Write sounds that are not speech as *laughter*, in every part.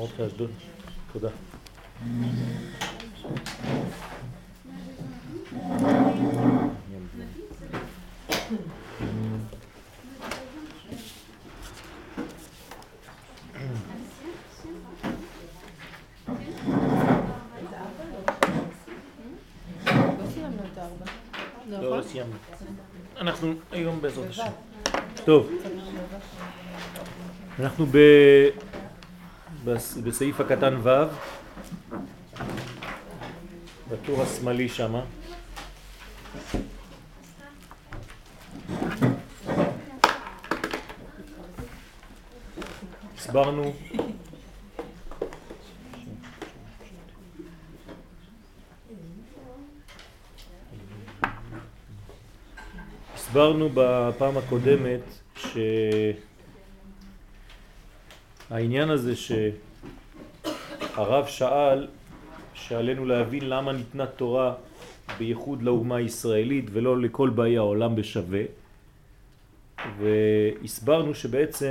שלושת אשדוד. תודה. לא, סיימנו. אנחנו היום בעזרת השם. טוב. אנחנו ב... בסעיף הקטן ו', בטור השמאלי שמה. הסברנו הסברנו בפעם הקודמת שהעניין הזה שהרב שאל שעלינו להבין למה ניתנה תורה בייחוד לאומה הישראלית ולא לכל באי העולם בשווה והסברנו שבעצם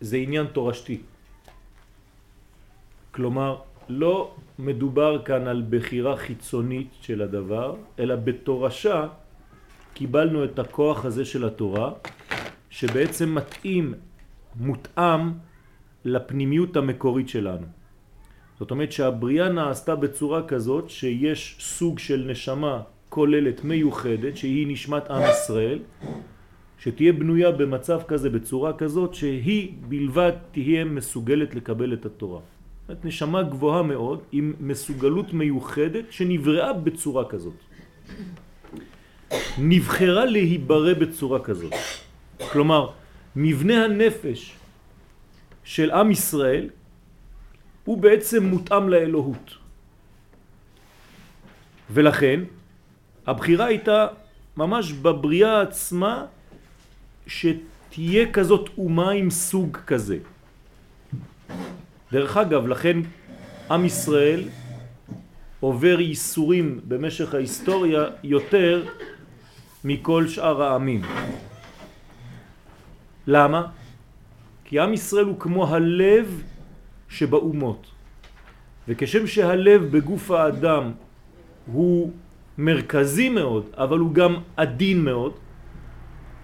זה עניין תורשתי. כלומר לא מדובר כאן על בחירה חיצונית של הדבר אלא בתורשה קיבלנו את הכוח הזה של התורה, שבעצם מתאים, מותאם לפנימיות המקורית שלנו. זאת אומרת שהבריאה נעשתה בצורה כזאת שיש סוג של נשמה כוללת מיוחדת שהיא נשמת עם ישראל שתהיה בנויה במצב כזה, בצורה כזאת שהיא בלבד תהיה מסוגלת לקבל את התורה. זאת נשמה גבוהה מאוד עם מסוגלות מיוחדת שנבראה בצורה כזאת. נבחרה להיברא בצורה כזאת. כלומר, מבנה הנפש של עם ישראל הוא בעצם מותאם לאלוהות. ולכן הבחירה הייתה ממש בבריאה עצמה שתהיה כזאת אומה עם סוג כזה. דרך אגב, לכן עם ישראל עובר ייסורים במשך ההיסטוריה יותר מכל שאר העמים. למה? כי עם ישראל הוא כמו הלב שבאומות. וכשם שהלב בגוף האדם הוא מרכזי מאוד, אבל הוא גם עדין מאוד,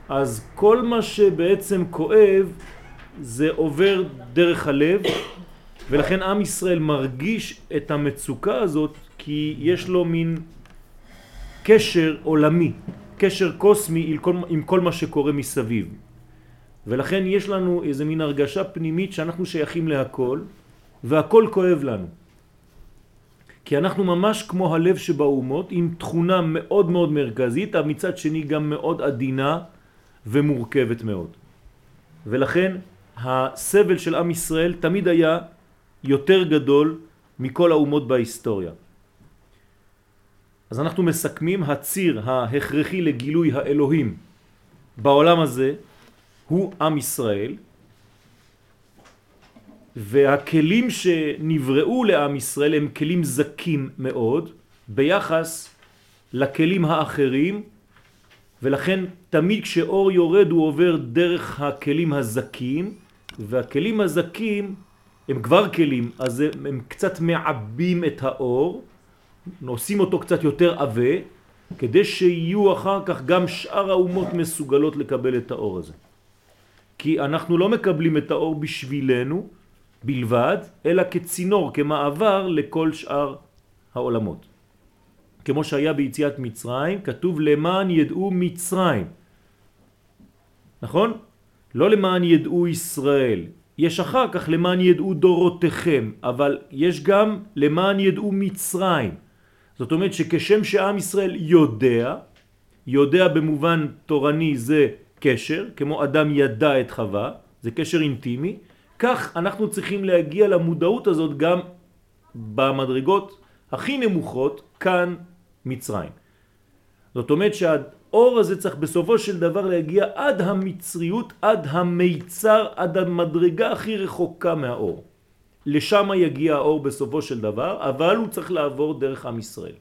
אז כל מה שבעצם כואב זה עובר דרך הלב, ולכן עם ישראל מרגיש את המצוקה הזאת כי יש לו מין קשר עולמי קשר קוסמי עם כל, עם כל מה שקורה מסביב. ולכן יש לנו איזה מין הרגשה פנימית שאנחנו שייכים להכל, והכל כואב לנו. כי אנחנו ממש כמו הלב שבאומות, עם תכונה מאוד מאוד מרכזית, אבל מצד שני גם מאוד עדינה ומורכבת מאוד. ולכן הסבל של עם ישראל תמיד היה יותר גדול מכל האומות בהיסטוריה. אז אנחנו מסכמים, הציר ההכרחי לגילוי האלוהים בעולם הזה הוא עם ישראל, והכלים שנבראו לעם ישראל הם כלים זקים מאוד ביחס לכלים האחרים, ולכן תמיד כשאור יורד הוא עובר דרך הכלים הזקים, והכלים הזקים הם כבר כלים, אז הם קצת מעבים את האור, עושים אותו קצת יותר עבה, כדי שיהיו אחר כך גם שאר האומות מסוגלות לקבל את האור הזה. כי אנחנו לא מקבלים את האור בשבילנו בלבד, אלא כצינור, כמעבר לכל שאר העולמות. כמו שהיה ביציאת מצרים, כתוב למען ידעו מצרים. נכון? לא למען ידעו ישראל. יש אחר כך למען ידעו דורותיכם, אבל יש גם למען ידעו מצרים. זאת אומרת שכשם שעם ישראל יודע, יודע במובן תורני זה קשר, כמו אדם ידע את חווה, זה קשר אינטימי, כך אנחנו צריכים להגיע למודעות הזאת גם במדרגות הכי נמוכות, כאן מצרים. זאת אומרת שהאור הזה צריך בסופו של דבר להגיע עד המצריות, עד המיצר, עד המדרגה הכי רחוקה מהאור. לשם יגיע האור בסופו של דבר, אבל הוא צריך לעבור דרך עם ישראל.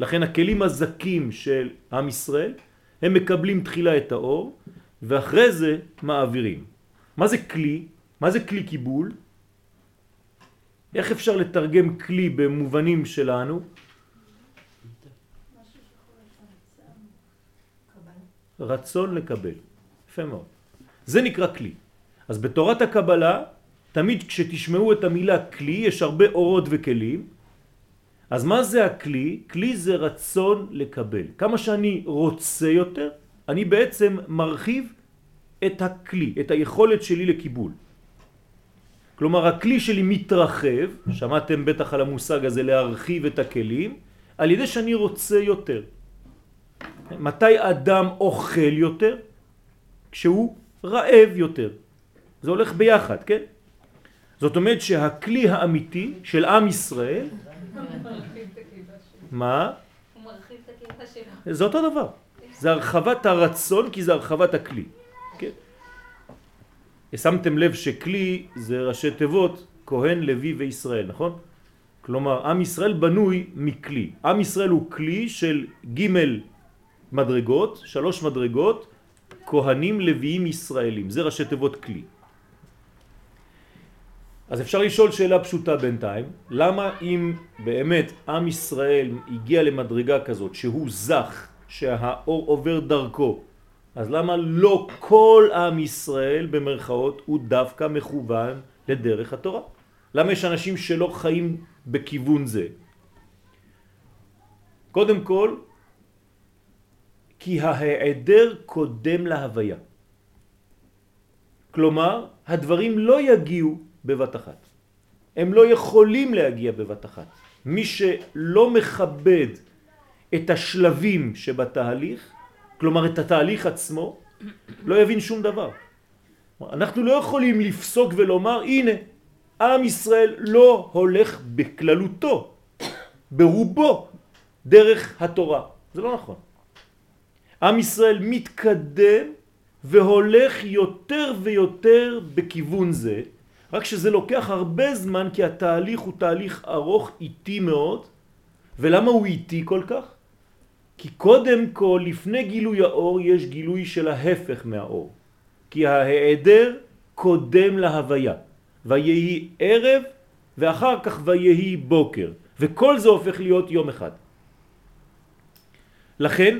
לכן הכלים הזקים של עם ישראל, הם מקבלים תחילה את האור, ואחרי זה מעבירים. מה זה כלי? מה זה כלי קיבול? איך אפשר לתרגם כלי במובנים שלנו? רצון לקבל. יפה מאוד. זה נקרא כלי. אז בתורת הקבלה, תמיד כשתשמעו את המילה כלי, יש הרבה אורות וכלים. אז מה זה הכלי? כלי זה רצון לקבל. כמה שאני רוצה יותר, אני בעצם מרחיב את הכלי, את היכולת שלי לקיבול. כלומר, הכלי שלי מתרחב, שמעתם בטח על המושג הזה להרחיב את הכלים, על ידי שאני רוצה יותר. מתי אדם אוכל יותר? כשהוא רעב יותר. זה הולך ביחד, כן? זאת אומרת שהכלי האמיתי של עם ישראל... מה? הוא מרחיב את הקיבה שלו. זה אותו דבר. זה הרחבת הרצון כי זה הרחבת הכלי. כן? שמתם לב שכלי זה ראשי תיבות כהן, לוי וישראל, נכון? כלומר, עם ישראל בנוי מכלי. עם ישראל הוא כלי של ג' מדרגות, שלוש מדרגות, כהנים, לוויים, ישראלים. זה ראשי תיבות כלי. אז אפשר לשאול שאלה פשוטה בינתיים, למה אם באמת עם ישראל הגיע למדרגה כזאת שהוא זך, שהאור עובר דרכו, אז למה לא כל עם ישראל במרכאות הוא דווקא מכוון לדרך התורה? למה יש אנשים שלא חיים בכיוון זה? קודם כל, כי ההיעדר קודם להוויה. כלומר, הדברים לא יגיעו בבת אחת. הם לא יכולים להגיע בבת אחת. מי שלא מכבד את השלבים שבתהליך, כלומר את התהליך עצמו, לא יבין שום דבר. אנחנו לא יכולים לפסוק ולומר, הנה, עם ישראל לא הולך בכללותו, ברובו, דרך התורה. זה לא נכון. עם ישראל מתקדם והולך יותר ויותר בכיוון זה, רק שזה לוקח הרבה זמן כי התהליך הוא תהליך ארוך, איטי מאוד. ולמה הוא איטי כל כך? כי קודם כל, לפני גילוי האור, יש גילוי של ההפך מהאור. כי ההיעדר קודם להוויה. ויהי ערב ואחר כך ויהי בוקר. וכל זה הופך להיות יום אחד. לכן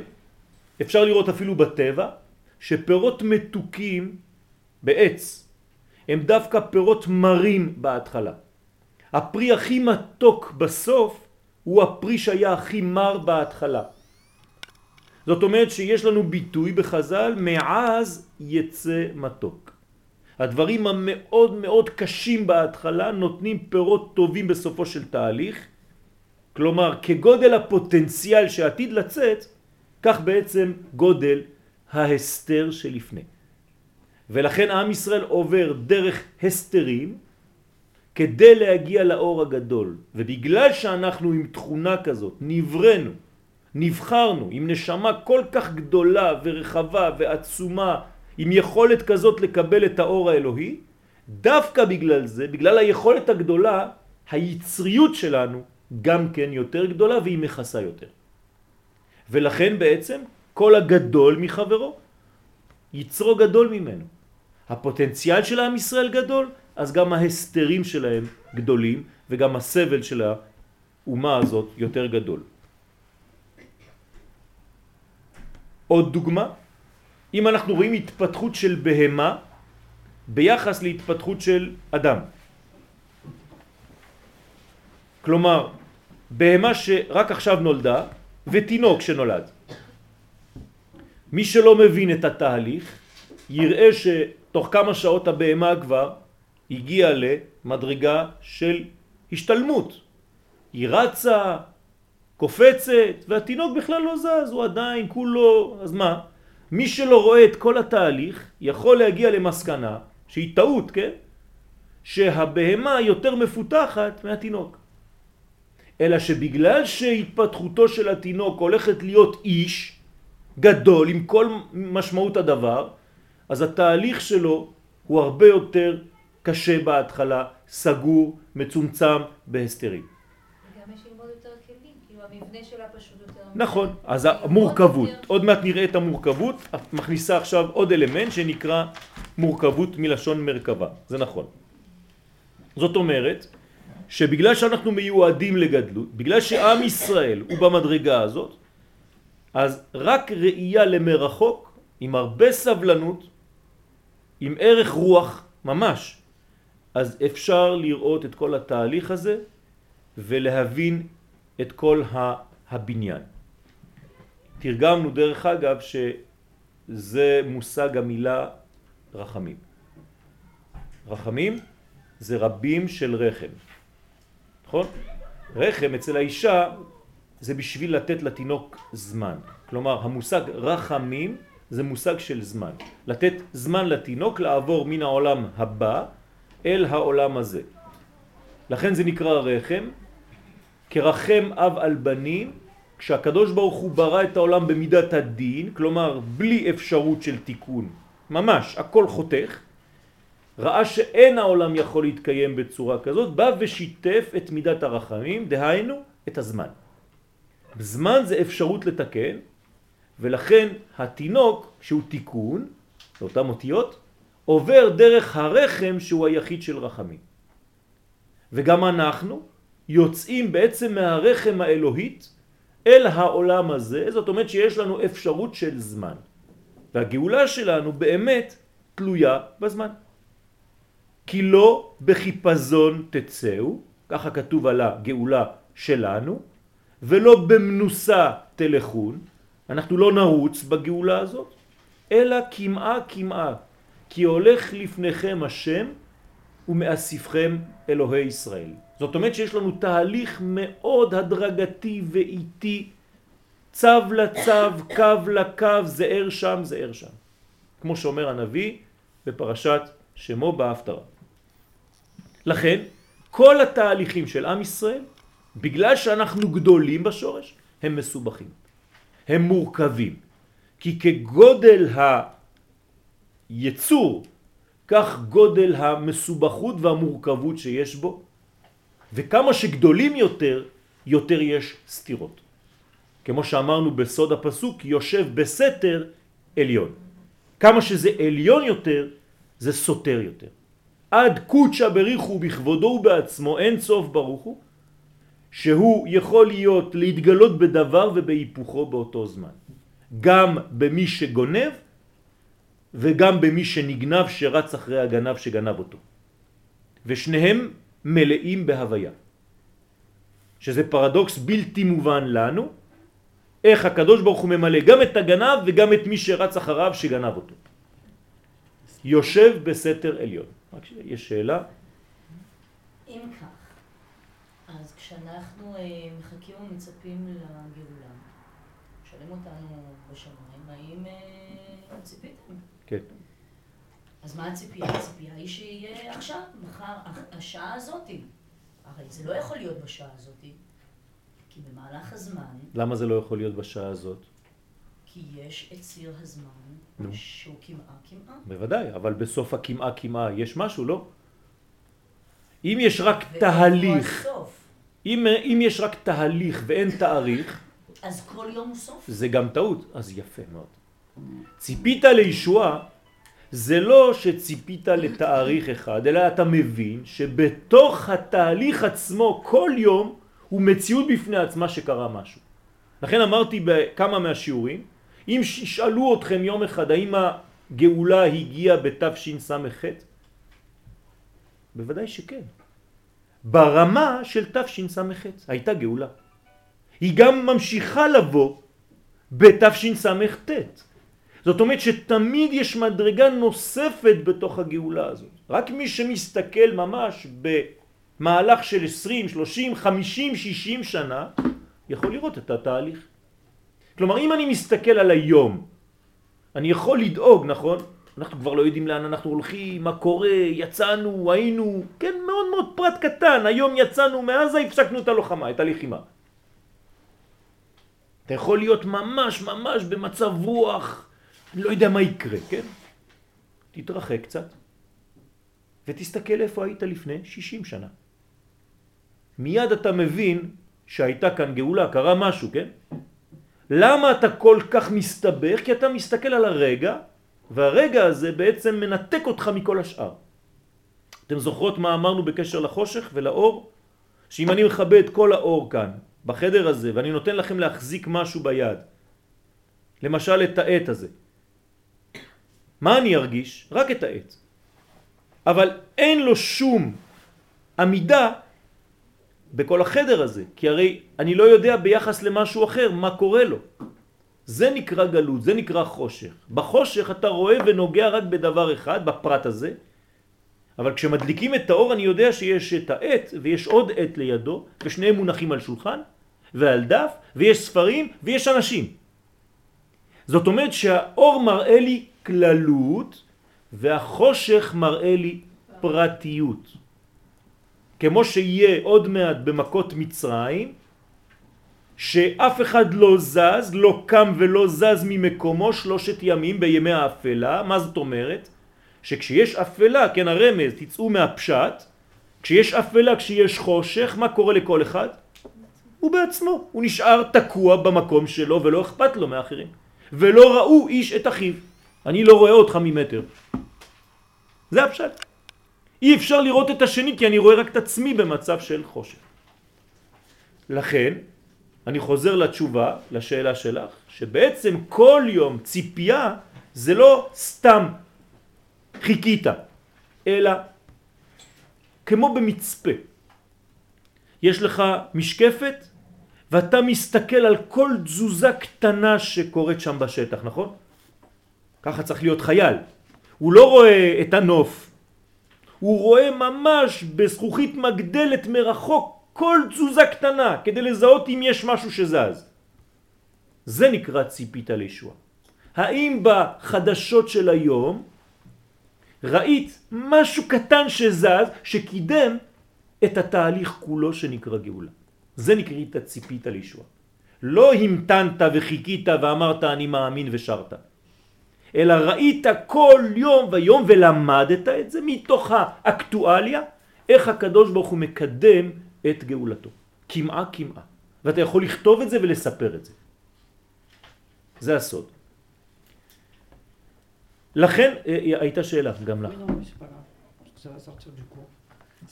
אפשר לראות אפילו בטבע שפירות מתוקים בעץ הם דווקא פירות מרים בהתחלה. הפרי הכי מתוק בסוף הוא הפרי שהיה הכי מר בהתחלה. זאת אומרת שיש לנו ביטוי בחז"ל, מעז יצא מתוק. הדברים המאוד מאוד קשים בהתחלה נותנים פירות טובים בסופו של תהליך, כלומר כגודל הפוטנציאל שעתיד לצאת, כך בעצם גודל ההסתר שלפני. ולכן עם ישראל עובר דרך הסתרים כדי להגיע לאור הגדול. ובגלל שאנחנו עם תכונה כזאת, נברנו, נבחרנו עם נשמה כל כך גדולה ורחבה ועצומה, עם יכולת כזאת לקבל את האור האלוהי, דווקא בגלל זה, בגלל היכולת הגדולה, היצריות שלנו גם כן יותר גדולה והיא מכסה יותר. ולכן בעצם כל הגדול מחברו, יצרו גדול ממנו. הפוטנציאל של עם ישראל גדול, אז גם ההסתרים שלהם גדולים, וגם הסבל של האומה הזאת יותר גדול. עוד דוגמה, אם אנחנו רואים התפתחות של בהמה ביחס להתפתחות של אדם. כלומר, בהמה שרק עכשיו נולדה ותינוק שנולד. מי שלא מבין את התהליך יראה שתוך כמה שעות הבהמה כבר הגיעה למדרגה של השתלמות. היא רצה, קופצת, והתינוק בכלל לא זז, הוא עדיין כולו, אז מה? מי שלא רואה את כל התהליך יכול להגיע למסקנה שהיא טעות, כן? שהבהמה יותר מפותחת מהתינוק. אלא שבגלל שהתפתחותו של התינוק הולכת להיות איש גדול עם כל משמעות הדבר, אז התהליך שלו הוא הרבה יותר קשה בהתחלה, סגור, מצומצם, בהסתרים. וגם יש ללמוד יותר כלים, כאילו המבנה שלה פשוט יותר... נכון, אז המורכבות, עוד מעט נראה את המורכבות, את מכניסה עכשיו עוד אלמנט שנקרא מורכבות מלשון מרכבה, זה נכון. זאת אומרת שבגלל שאנחנו מיועדים לגדלות, בגלל שעם ישראל הוא במדרגה הזאת, אז רק ראייה למרחוק, עם הרבה סבלנות, עם ערך רוח ממש, אז אפשר לראות את כל התהליך הזה ולהבין את כל הבניין. תרגמנו דרך אגב שזה מושג המילה רחמים. רחמים זה רבים של רחם, נכון? רחם אצל האישה זה בשביל לתת לתינוק זמן. כלומר, המושג רחמים זה מושג של זמן. לתת זמן לתינוק לעבור מן העולם הבא אל העולם הזה. לכן זה נקרא רחם, כרחם אב על בנים, כשהקדוש ברוך הוא ברא את העולם במידת הדין, כלומר בלי אפשרות של תיקון, ממש, הכל חותך, ראה שאין העולם יכול להתקיים בצורה כזאת, בא ושיתף את מידת הרחמים, דהיינו את הזמן. זמן זה אפשרות לתקן, ולכן התינוק, שהוא תיקון, לאותן אותיות, עובר דרך הרחם שהוא היחיד של רחמים. וגם אנחנו יוצאים בעצם מהרחם האלוהית אל העולם הזה, זאת אומרת שיש לנו אפשרות של זמן. והגאולה שלנו באמת תלויה בזמן. כי לא בחיפזון תצאו, ככה כתוב על הגאולה שלנו, ולא במנוסה תלכון, אנחנו לא נרוץ בגאולה הזאת, אלא כמעה כמעה, כי הולך לפניכם השם ומאסיפכם אלוהי ישראל. זאת אומרת שיש לנו תהליך מאוד הדרגתי ואיטי, צו לצו, קו לקו, זהר שם, זהר שם. כמו שאומר הנביא בפרשת שמו בהפטרה. לכן, כל התהליכים של עם ישראל, בגלל שאנחנו גדולים בשורש, הם מסובכים. הם מורכבים. כי כגודל היצור, כך גודל המסובכות והמורכבות שיש בו, וכמה שגדולים יותר, יותר יש סתירות. כמו שאמרנו בסוד הפסוק, יושב בסתר עליון. כמה שזה עליון יותר, זה סותר יותר. עד קודשא בריחו בכבודו ובעצמו, אין סוף ברוך הוא, שהוא יכול להיות, להתגלות בדבר ובהיפוכו באותו זמן. גם במי שגונב וגם במי שנגנב שרץ אחרי הגנב שגנב אותו. ושניהם מלאים בהוויה. שזה פרדוקס בלתי מובן לנו, איך הקדוש ברוך הוא ממלא גם את הגנב וגם את מי שרץ אחריו שגנב אותו. יושב בסתר עליון. יש שאלה? אם כך, אז כשאנחנו אה, מחכים ומצפים לגאולה, שואלים אותנו בשמיים, האם אה, ציפיתם? כן. אז מה הציפייה? הציפייה היא שיהיה עכשיו, מחר, השעה הזאתי. הרי זה לא יכול להיות בשעה הזאתי, כי במהלך הזמן... למה זה לא יכול להיות בשעה הזאת? כי יש את ציר הזמן נו. שהוא כמעה. בוודאי, אבל בסוף הכמעה כמעה יש משהו, לא? אם יש רק תהליך, אם, אם יש רק תהליך ואין תאריך, אז כל יום הוא סוף. זה גם טעות, אז יפה מאוד. ציפית לישועה, זה לא שציפית לתאריך אחד, אלא אתה מבין שבתוך התהליך עצמו כל יום הוא מציאות בפני עצמה שקרה משהו. לכן אמרתי בכמה מהשיעורים, אם ישאלו אתכם יום אחד האם הגאולה הגיעה בתשס"ח, בוודאי שכן. ברמה של תשס"ח הייתה גאולה. היא גם ממשיכה לבוא בתשס"ט. זאת אומרת שתמיד יש מדרגה נוספת בתוך הגאולה הזאת. רק מי שמסתכל ממש במהלך של 20, 30, 50, 60 שנה, יכול לראות את התהליך. כלומר, אם אני מסתכל על היום, אני יכול לדאוג, נכון? אנחנו כבר לא יודעים לאן אנחנו הולכים, מה קורה, יצאנו, היינו, כן, מאוד מאוד פרט קטן, היום יצאנו מעזה, הפסקנו את הלוחמה, את הלחימה. אתה יכול להיות ממש ממש במצב רוח, אני לא יודע מה יקרה, כן? תתרחק קצת ותסתכל איפה היית לפני 60 שנה. מיד אתה מבין שהייתה כאן גאולה, קרה משהו, כן? למה אתה כל כך מסתבך? כי אתה מסתכל על הרגע והרגע הזה בעצם מנתק אותך מכל השאר. אתם זוכרות מה אמרנו בקשר לחושך ולאור? שאם אני מכבה את כל האור כאן, בחדר הזה, ואני נותן לכם להחזיק משהו ביד, למשל את העט הזה, מה אני ארגיש? רק את העט. אבל אין לו שום עמידה בכל החדר הזה, כי הרי אני לא יודע ביחס למשהו אחר מה קורה לו. זה נקרא גלות, זה נקרא חושך. בחושך אתה רואה ונוגע רק בדבר אחד, בפרט הזה, אבל כשמדליקים את האור אני יודע שיש את העט ויש עוד עט לידו, ושניהם מונחים על שולחן ועל דף, ויש ספרים ויש אנשים. זאת אומרת שהאור מראה לי כללות והחושך מראה לי פרטיות. כמו שיהיה עוד מעט במכות מצרים, שאף אחד לא זז, לא קם ולא זז ממקומו שלושת ימים בימי האפלה. מה זאת אומרת? שכשיש אפלה, כן הרמז, תצאו מהפשט, כשיש אפלה, כשיש חושך, מה קורה לכל אחד? הוא בעצמו, הוא נשאר תקוע במקום שלו ולא אכפת לו מאחרים. ולא ראו איש את אחיו. אני לא רואה אותך ממטר. זה הפשט. אי אפשר לראות את השני כי אני רואה רק את עצמי במצב של חושך. לכן, אני חוזר לתשובה, לשאלה שלך, שבעצם כל יום ציפייה זה לא סתם חיכית, אלא כמו במצפה. יש לך משקפת ואתה מסתכל על כל תזוזה קטנה שקורית שם בשטח, נכון? ככה צריך להיות חייל. הוא לא רואה את הנוף, הוא רואה ממש בזכוכית מגדלת מרחוק כל תזוזה קטנה כדי לזהות אם יש משהו שזז. זה נקרא ציפית לישוע. האם בחדשות של היום ראית משהו קטן שזז, שקידם את התהליך כולו שנקרא גאולה? זה נקראת ציפית לישוע. לא המתנת וחיכית ואמרת אני מאמין ושרת. אלא ראית כל יום ויום ולמדת את זה מתוך האקטואליה, איך הקדוש ברוך הוא מקדם את גאולתו. כמעה כמעה. ואתה יכול לכתוב את זה ולספר את זה. זה הסוד. לכן אה, אה, הייתה שאלה גם לך.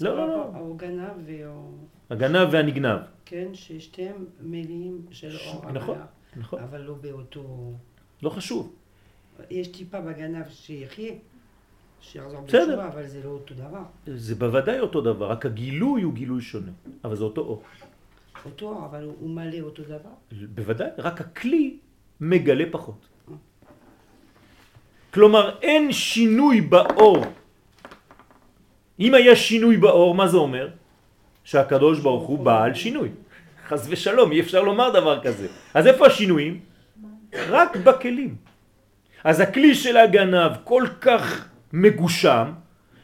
לא, לא, לא. הגנב הגנב והנגנב. כן, ששתיהם מילים של אור. נכון, נכון. אבל לא באותו... לא חשוב. יש טיפה בגנב שיחיה, שיחזור. בתשובה, אבל זה לא אותו דבר. זה בוודאי אותו דבר, רק הגילוי הוא גילוי שונה, אבל זה אותו אור. אותו אור, אבל הוא הוא מלא אותו דבר. בוודאי, רק הכלי מגלה פחות. כלומר, אין שינוי באור. אם היה שינוי באור, מה זה אומר? שהקדוש ברוך הוא בעל שינוי. חס ושלום, אי אפשר לומר דבר כזה. אז איפה השינויים? רק בכלים. אז הכלי של הגנב כל כך מגושם,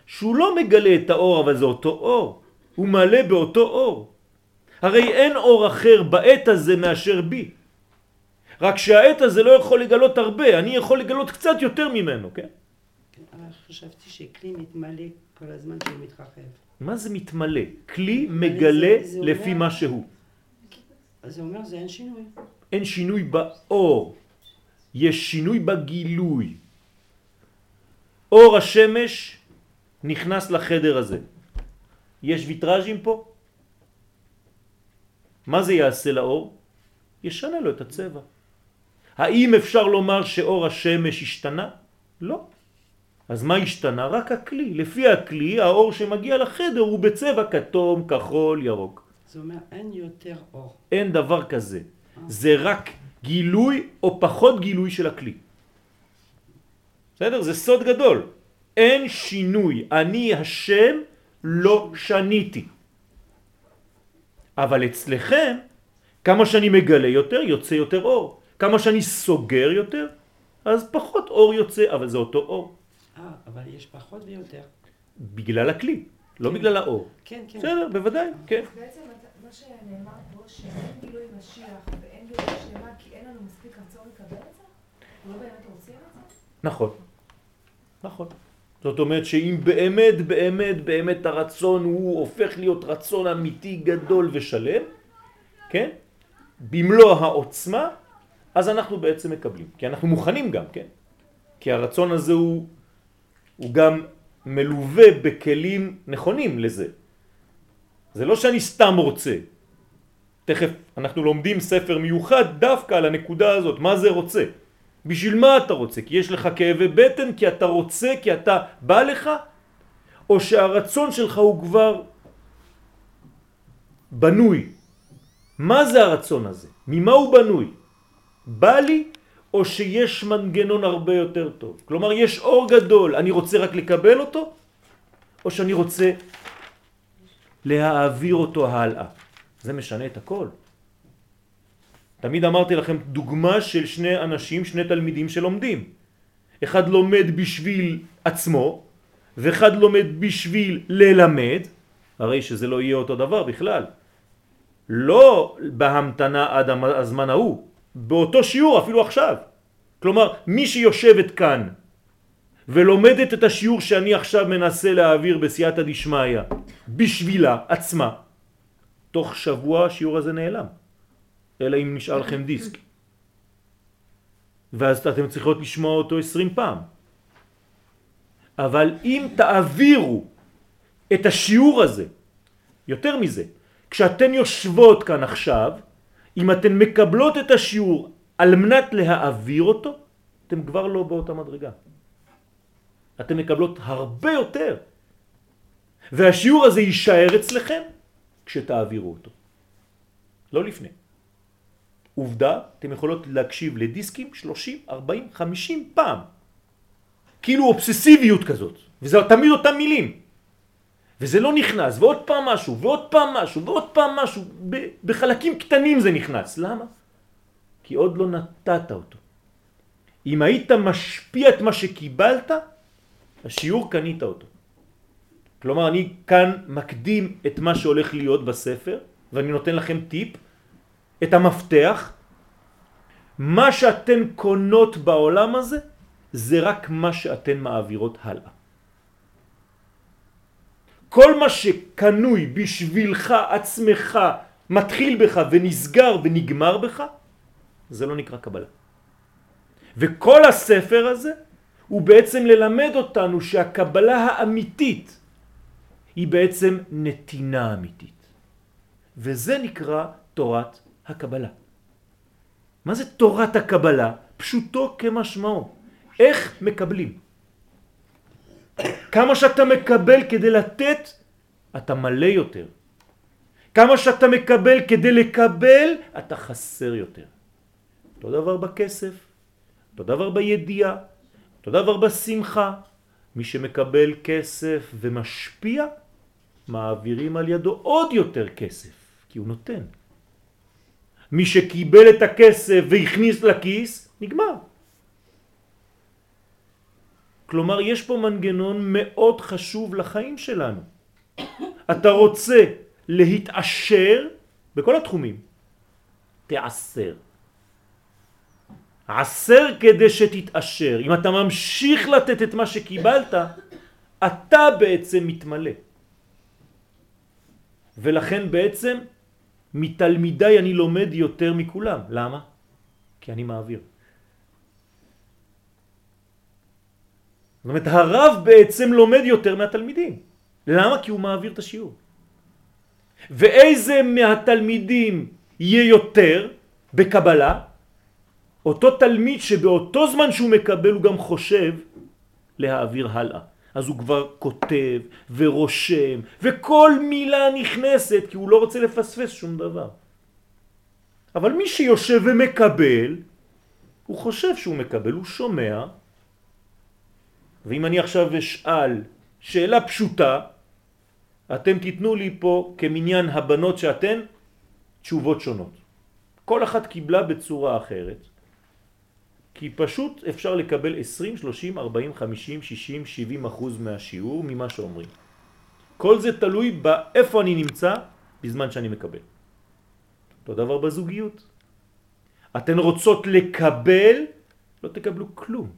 שהוא לא מגלה את האור, אבל זה אותו אור. הוא מלא באותו אור. הרי אין אור אחר בעת הזה מאשר בי. רק שהעת הזה לא יכול לגלות הרבה, אני יכול לגלות קצת יותר ממנו, כן? אבל חשבתי שכלי מתמלא כל הזמן שהוא מתרחב. מה זה מתמלא? כלי מגלה זה- זה לפי אומר- מה שהוא. אז זה אומר זה אין שינוי. אין שינוי באור, יש שינוי בגילוי. אור השמש נכנס לחדר הזה. יש ויטראז'ים פה? מה זה יעשה לאור? ישנה לו את הצבע. האם אפשר לומר שאור השמש השתנה? לא. אז מה השתנה? רק הכלי. לפי הכלי האור שמגיע לחדר הוא בצבע כתום, כחול, ירוק. זה אומר אין יותר אור. אין דבר כזה. זה רק גילוי או פחות גילוי של הכלי. בסדר? זה סוד גדול. אין שינוי. אני השם לא שניתי. אבל אצלכם, כמה שאני מגלה יותר, יוצא יותר אור. כמה שאני סוגר יותר, אז פחות אור יוצא, אבל זה אותו אור. אה, אבל יש פחות ויותר. בגלל הכלי, לא בגלל האור. כן, כן. בסדר, בוודאי, כן. בעצם מה שנאמר פה, שאין גילוי משיח ואין גילוי שלמה כי אין לנו מספיק רצון לקבל את זה? לא באמת רוצים את זה? נכון, נכון. זאת אומרת שאם באמת, באמת, באמת הרצון הוא הופך להיות רצון אמיתי גדול ושלם, כן? במלוא העוצמה, אז אנחנו בעצם מקבלים. כי אנחנו מוכנים גם, כן? כי הרצון הזה הוא, הוא גם מלווה בכלים נכונים לזה. זה לא שאני סתם רוצה. תכף אנחנו לומדים ספר מיוחד דווקא על הנקודה הזאת, מה זה רוצה. בשביל מה אתה רוצה? כי יש לך כאבי בטן, כי אתה רוצה, כי אתה בא לך, או שהרצון שלך הוא כבר בנוי. מה זה הרצון הזה? ממה הוא בנוי? בא לי או שיש מנגנון הרבה יותר טוב? כלומר, יש אור גדול, אני רוצה רק לקבל אותו, או שאני רוצה להעביר אותו הלאה. זה משנה את הכל. תמיד אמרתי לכם דוגמה של שני אנשים, שני תלמידים שלומדים. אחד לומד בשביל עצמו, ואחד לומד בשביל ללמד, הרי שזה לא יהיה אותו דבר בכלל. לא בהמתנה עד הזמן ההוא, באותו שיעור אפילו עכשיו. כלומר, מי שיושבת כאן ולומדת את השיעור שאני עכשיו מנסה להעביר בסייעתא דשמיא בשבילה עצמה, תוך שבוע השיעור הזה נעלם. אלא אם נשאר לכם דיסק. ואז אתם צריכות לשמוע אותו עשרים פעם. אבל אם תעבירו את השיעור הזה, יותר מזה, כשאתן יושבות כאן עכשיו, אם אתן מקבלות את השיעור על מנת להעביר אותו, אתם כבר לא באותה מדרגה. אתן מקבלות הרבה יותר. והשיעור הזה יישאר אצלכם כשתעבירו אותו. לא לפני. עובדה, אתם יכולות להקשיב לדיסקים 30, 40, 50 פעם. כאילו אובססיביות כזאת, וזה תמיד אותם מילים. וזה לא נכנס, ועוד פעם משהו, ועוד פעם משהו, ועוד פעם משהו, בחלקים קטנים זה נכנס. למה? כי עוד לא נתת אותו. אם היית משפיע את מה שקיבלת, השיעור קנית אותו. כלומר, אני כאן מקדים את מה שהולך להיות בספר, ואני נותן לכם טיפ, את המפתח. מה שאתן קונות בעולם הזה, זה רק מה שאתן מעבירות הלאה. כל מה שקנוי בשבילך, עצמך, מתחיל בך ונסגר ונגמר בך, זה לא נקרא קבלה. וכל הספר הזה הוא בעצם ללמד אותנו שהקבלה האמיתית היא בעצם נתינה אמיתית. וזה נקרא תורת הקבלה. מה זה תורת הקבלה? פשוטו כמשמעו. איך מקבלים? כמה שאתה מקבל כדי לתת, אתה מלא יותר. כמה שאתה מקבל כדי לקבל, אתה חסר יותר. אותו דבר בכסף, אותו דבר בידיעה, אותו דבר בשמחה. מי שמקבל כסף ומשפיע, מעבירים על ידו עוד יותר כסף, כי הוא נותן. מי שקיבל את הכסף והכניס לכיס, נגמר. כלומר, יש פה מנגנון מאוד חשוב לחיים שלנו. אתה רוצה להתעשר בכל התחומים, תעשר. עשר כדי שתתעשר. אם אתה ממשיך לתת את מה שקיבלת, אתה בעצם מתמלא. ולכן בעצם מתלמידיי אני לומד יותר מכולם. למה? כי אני מעביר. זאת אומרת, הרב בעצם לומד יותר מהתלמידים. למה? כי הוא מעביר את השיעור. ואיזה מהתלמידים יהיה יותר בקבלה? אותו תלמיד שבאותו זמן שהוא מקבל הוא גם חושב להעביר הלאה. אז הוא כבר כותב ורושם, וכל מילה נכנסת, כי הוא לא רוצה לפספס שום דבר. אבל מי שיושב ומקבל, הוא חושב שהוא מקבל, הוא שומע, ואם אני עכשיו אשאל שאלה פשוטה, אתם תיתנו לי פה כמניין הבנות שאתן תשובות שונות. כל אחת קיבלה בצורה אחרת. כי פשוט אפשר לקבל 20, 30, 40, 50, 60, 70 אחוז מהשיעור ממה שאומרים. כל זה תלוי באיפה אני נמצא בזמן שאני מקבל. אותו דבר בזוגיות. אתן רוצות לקבל, לא תקבלו כלום.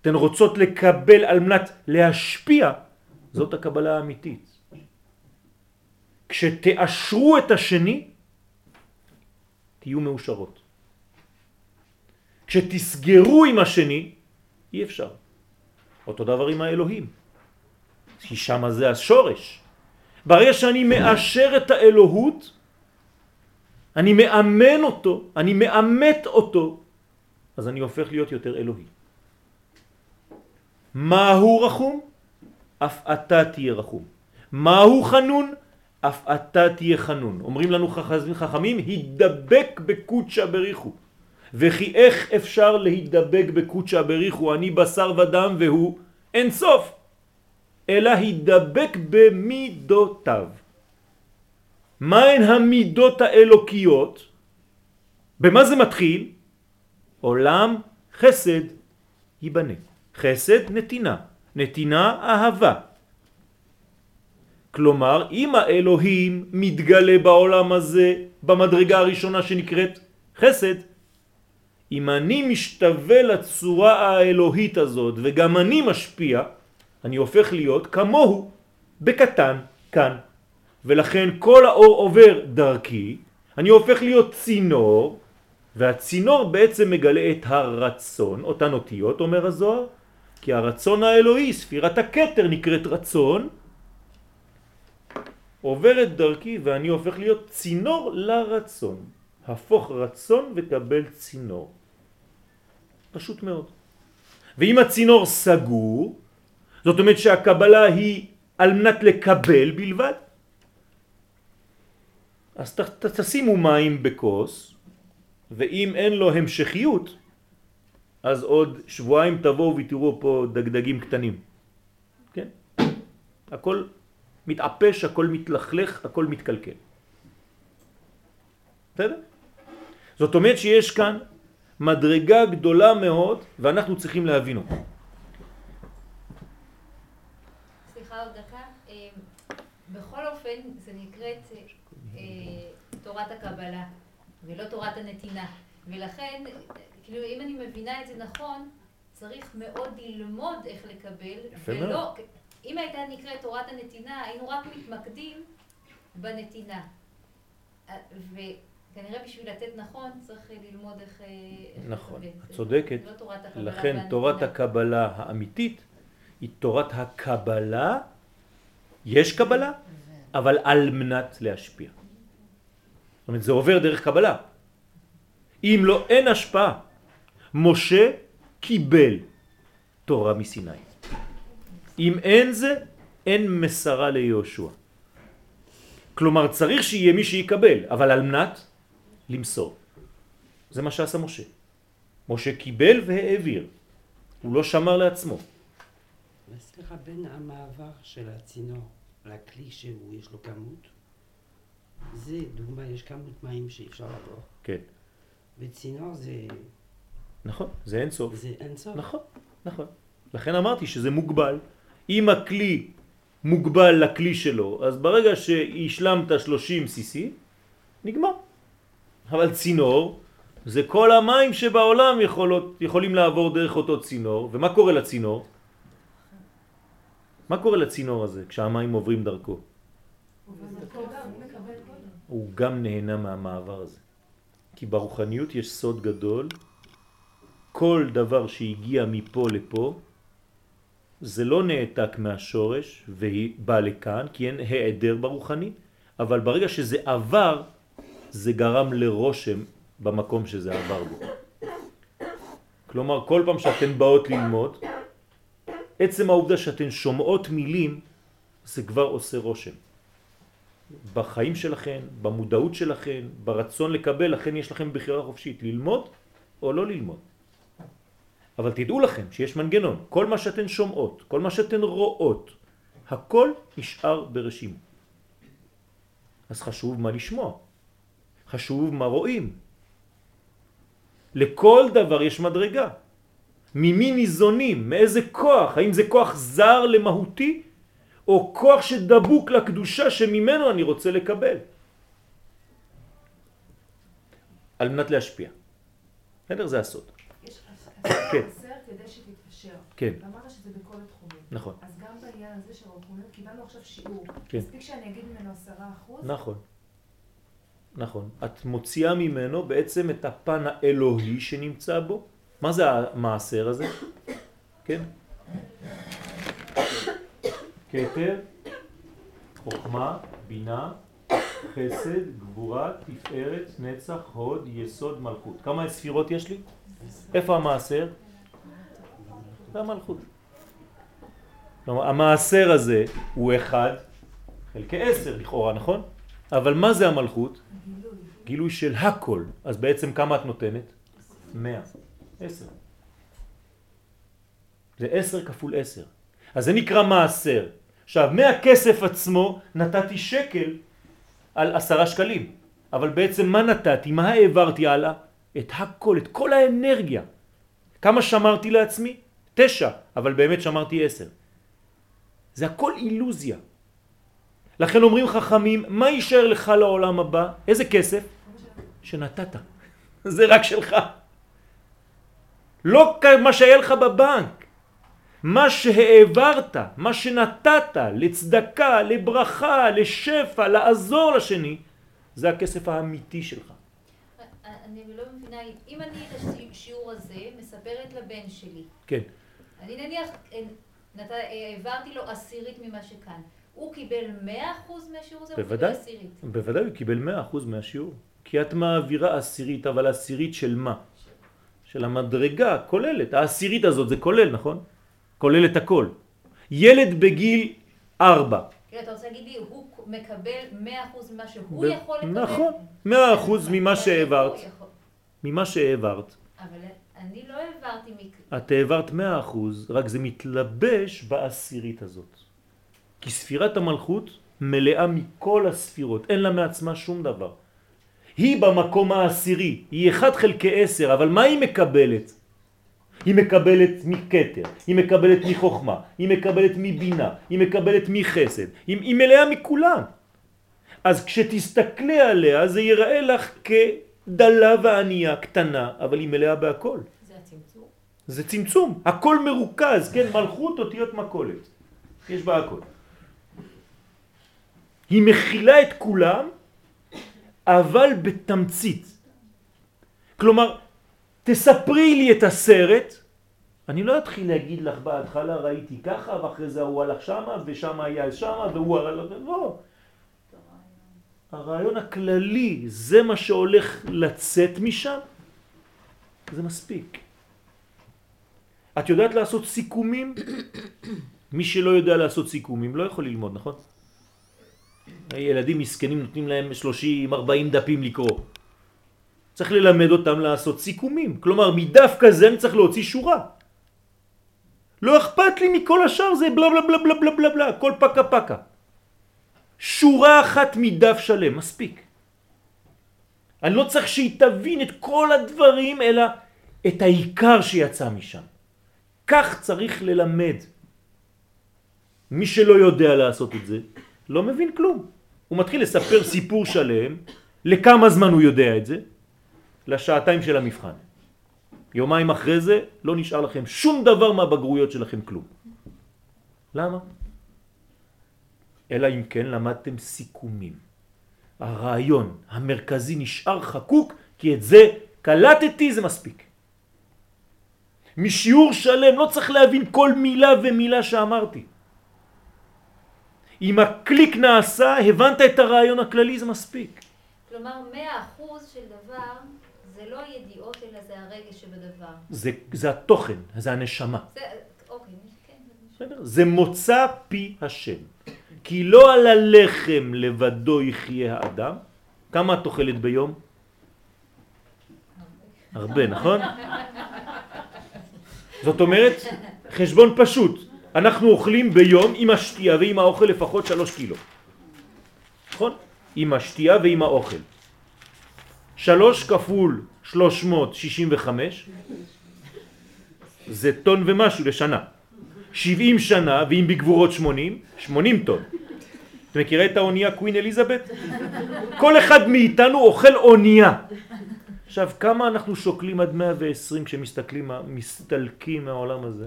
אתן רוצות לקבל על מנת להשפיע, זאת הקבלה האמיתית. כשתאשרו את השני, תהיו מאושרות. כשתסגרו עם השני, אי אפשר. אותו דבר עם האלוהים. כי שם זה השורש. ברגע שאני מאשר את האלוהות, אני מאמן אותו, אני מאמת אותו, אז אני הופך להיות יותר אלוהי. מהו רחום? אף אתה תהיה רחום. מהו חנון? אף אתה תהיה חנון. אומרים לנו חכמים, הידבק בקודשה בריחו. וכי איך אפשר להידבק בקודשה בריחו? אני בשר ודם והוא אין סוף. אלא הידבק במידותיו. מהן המידות האלוקיות? במה זה מתחיל? עולם חסד ייבנה. חסד נתינה, נתינה אהבה. כלומר, אם האלוהים מתגלה בעולם הזה במדרגה הראשונה שנקראת חסד, אם אני משתווה לצורה האלוהית הזאת וגם אני משפיע, אני הופך להיות כמוהו בקטן כאן. ולכן כל האור עובר דרכי, אני הופך להיות צינור, והצינור בעצם מגלה את הרצון, אותן אותיות אומר הזוהר, כי הרצון האלוהי, ספירת הכתר נקראת רצון, עוברת דרכי ואני הופך להיות צינור לרצון. הפוך רצון וקבל צינור. פשוט מאוד. ואם הצינור סגור, זאת אומרת שהקבלה היא על מנת לקבל בלבד, אז ת, ת, תשימו מים בכוס, ואם אין לו המשכיות, אז עוד שבועיים תבואו ותראו פה דגדגים קטנים. כן? הכל מתעפש, הכל מתלכלך, הכל מתקלקל. בסדר? זאת אומרת שיש כאן מדרגה גדולה מאוד ואנחנו צריכים להבין אותה. סליחה עוד דקה. אה, בכל אופן, זה נקראת אה, תורת הקבלה, ולא תורת הנתינה. ולכן, כאילו, אם אני מבינה את זה נכון, צריך מאוד ללמוד איך לקבל, ולא. אם הייתה נקראת תורת הנתינה, היינו רק מתמקדים בנתינה. אה, וכנראה בשביל לתת נכון, צריך ללמוד איך, אה, נכון. את צודקת. לא תורת הקבלה לכן. תורת הקבלה האמיתית היא תורת הקבלה, יש קבלה, אבל על מנת להשפיע. זאת אומרת, זה עובר דרך קבלה. אם לא, אין השפעה. משה קיבל תורה מסיני. אם אין זה, אין מסרה ליהושע. כלומר, צריך שיהיה מי שיקבל, אבל על מנת למסור. זה מה שעשה משה. משה קיבל והעביר. הוא לא שמר לעצמו. סליחה, בין המעבר של הצינור לכלי שהוא, יש לו כמות, זה דוגמה, יש כמות מים שאי אפשר לעבור. כן. וצינור זה, נכון, זה אין סוף. זה אין סוף. נכון, נכון. לכן אמרתי שזה מוגבל. אם הכלי מוגבל לכלי שלו, אז ברגע שהשלמת 30 cc, נגמר. אבל צינור, זה כל המים שבעולם יכולות, יכולים לעבור דרך אותו צינור, ומה קורה לצינור? מה קורה לצינור הזה כשהמים עוברים דרכו? הוא גם נהנה מהמעבר הזה. כי ברוחניות יש סוד גדול, כל דבר שהגיע מפה לפה, זה לא נעתק מהשורש ובא לכאן, כי אין העדר ברוחני, אבל ברגע שזה עבר, זה גרם לרושם במקום שזה עבר בו. כלומר, כל פעם שאתן באות ללמוד, עצם העובדה שאתן שומעות מילים, זה כבר עושה רושם. בחיים שלכם, במודעות שלכם, ברצון לקבל, לכן יש לכם בחירה חופשית, ללמוד או לא ללמוד. אבל תדעו לכם שיש מנגנון, כל מה שאתן שומעות, כל מה שאתן רואות, הכל נשאר ברשימו. אז חשוב מה לשמוע, חשוב מה רואים. לכל דבר יש מדרגה. ממי ניזונים, מאיזה כוח, האם זה כוח זר למהותי, או כוח שדבוק לקדושה שממנו אני רוצה לקבל. על מנת להשפיע. בסדר? זה הסוד. יש כן. חסר כדי שתתפשר. כן, ואמרת שזה בכל התחומים. נכון. אז גם בעניין הזה של רוחניות, קיבלנו עכשיו שיעור. כן. מספיק שאני אגיד ממנו עשרה אחוז? נכון. נכון. את מוציאה ממנו בעצם את הפן האלוהי שנמצא בו. מה זה המעשר הזה? כן? כתר, חוכמה, בינה, חסד, גבורה, תפארת, נצח, הוד, יסוד, מלכות. כמה ספירות יש לי? איפה המעשר? זה המלכות. כלומר, המעשר הזה הוא אחד חלקי עשר לכאורה, נכון? אבל מה זה המלכות? גילוי. של הכל. אז בעצם כמה את נותנת? מאה. עשר. זה עשר כפול עשר. אז זה נקרא מעשר. עכשיו, מהכסף עצמו נתתי שקל על עשרה שקלים. אבל בעצם מה נתתי? מה העברתי הלאה? את הכל, את כל האנרגיה. כמה שמרתי לעצמי? תשע, אבל באמת שמרתי עשר. זה הכל אילוזיה. לכן אומרים חכמים, מה יישאר לך לעולם הבא? איזה כסף? שנתת. *laughs* זה רק שלך. לא מה שהיה לך בבנק. מה שהעברת, מה שנתת לצדקה, לברכה, לשפע, לעזור לשני, זה הכסף האמיתי שלך. אני לא מבינה, אם אני את השיעור הזה מספרת לבן שלי, כן. אני נניח אה, נת... העברתי לו עשירית ממה שכאן, הוא קיבל 100% מהשיעור הזה, בוודאי, הוא קיבל עשירית. בוודאי, הוא קיבל 100% מהשיעור. כי את מעבירה עשירית, אבל עשירית של מה? של המדרגה כוללת. העשירית הזאת זה כולל, נכון? כולל את הכל. ילד בגיל 4. כאילו, אתה רוצה להגיד לי, הוא מקבל 100% ממה שהוא ב- יכול לקבל? נכון, 100% ממה הוא שהעברת. יכול. ממה שהעברת. אבל אני לא העברתי מק... את העברת 100%, רק זה מתלבש בעשירית הזאת. כי ספירת המלכות מלאה מכל הספירות, אין לה מעצמה שום דבר. היא במקום העשירי, היא 1 חלקי 10, אבל מה היא מקבלת? היא מקבלת מכתר, היא מקבלת מחוכמה, היא מקבלת מבינה, היא מקבלת מחסד, היא, היא מלאה מכולם. אז כשתסתכלי עליה זה ייראה לך כדלה וענייה, קטנה, אבל היא מלאה בהכל. זה הצמצום. זה צמצום, הכל מרוכז, כן, מלכות אותיות מקולת, יש בה הכל. היא מכילה את כולם, אבל בתמצית. כלומר, תספרי לי את הסרט, אני לא אתחיל להגיד לך בהתחלה ראיתי ככה ואחרי זה הוא הלך שמה ושם היה שמה והוא הלך, לא. הרעיון הכללי, זה מה שהולך לצאת משם, זה מספיק. את יודעת לעשות סיכומים? מי שלא יודע לעשות סיכומים לא יכול ללמוד, נכון? ילדים מסכנים נותנים להם 30-40 דפים לקרוא. צריך ללמד אותם לעשות סיכומים. כלומר, מדף כזה אני צריך להוציא שורה. לא אכפת לי מכל השאר, זה בלה בלה בלה בלה בלה בלה בלה, הכל פקה פקה. שורה אחת מדף שלם, מספיק. אני לא צריך שהיא תבין את כל הדברים, אלא את העיקר שיצא משם. כך צריך ללמד. מי שלא יודע לעשות את זה, לא מבין כלום. הוא מתחיל לספר סיפור שלם, לכמה זמן הוא יודע את זה? לשעתיים של המבחן. יומיים אחרי זה לא נשאר לכם שום דבר מהבגרויות שלכם כלום. למה? אלא אם כן למדתם סיכומים. הרעיון המרכזי נשאר חקוק, כי את זה קלטתי, זה מספיק. משיעור שלם לא צריך להבין כל מילה ומילה שאמרתי. אם הקליק נעשה, הבנת את הרעיון הכללי, זה מספיק. כלומר, 100% של דבר זה לא הידיעות, אלא זה הרגש שבדבר. זה, זה התוכן, זה הנשמה. זה, אוקיי, כן. זה מוצא פי השם. כי לא על הלחם לבדו יחיה האדם. כמה את אוכלת ביום? הרבה, נכון? *laughs* זאת אומרת, חשבון פשוט. אנחנו אוכלים ביום עם השתייה ועם האוכל לפחות שלוש קילו. נכון? עם השתייה ועם האוכל. שלוש כפול שלוש מאות שישים וחמש זה טון ומשהו לשנה. שבעים שנה, ואם בגבורות שמונים, שמונים טון. אתה מכירה את האונייה קווין אליזבת? כל אחד מאיתנו אוכל אונייה. עכשיו, כמה אנחנו שוקלים עד 120 כשמסתכלים, מסתלקים מהעולם הזה?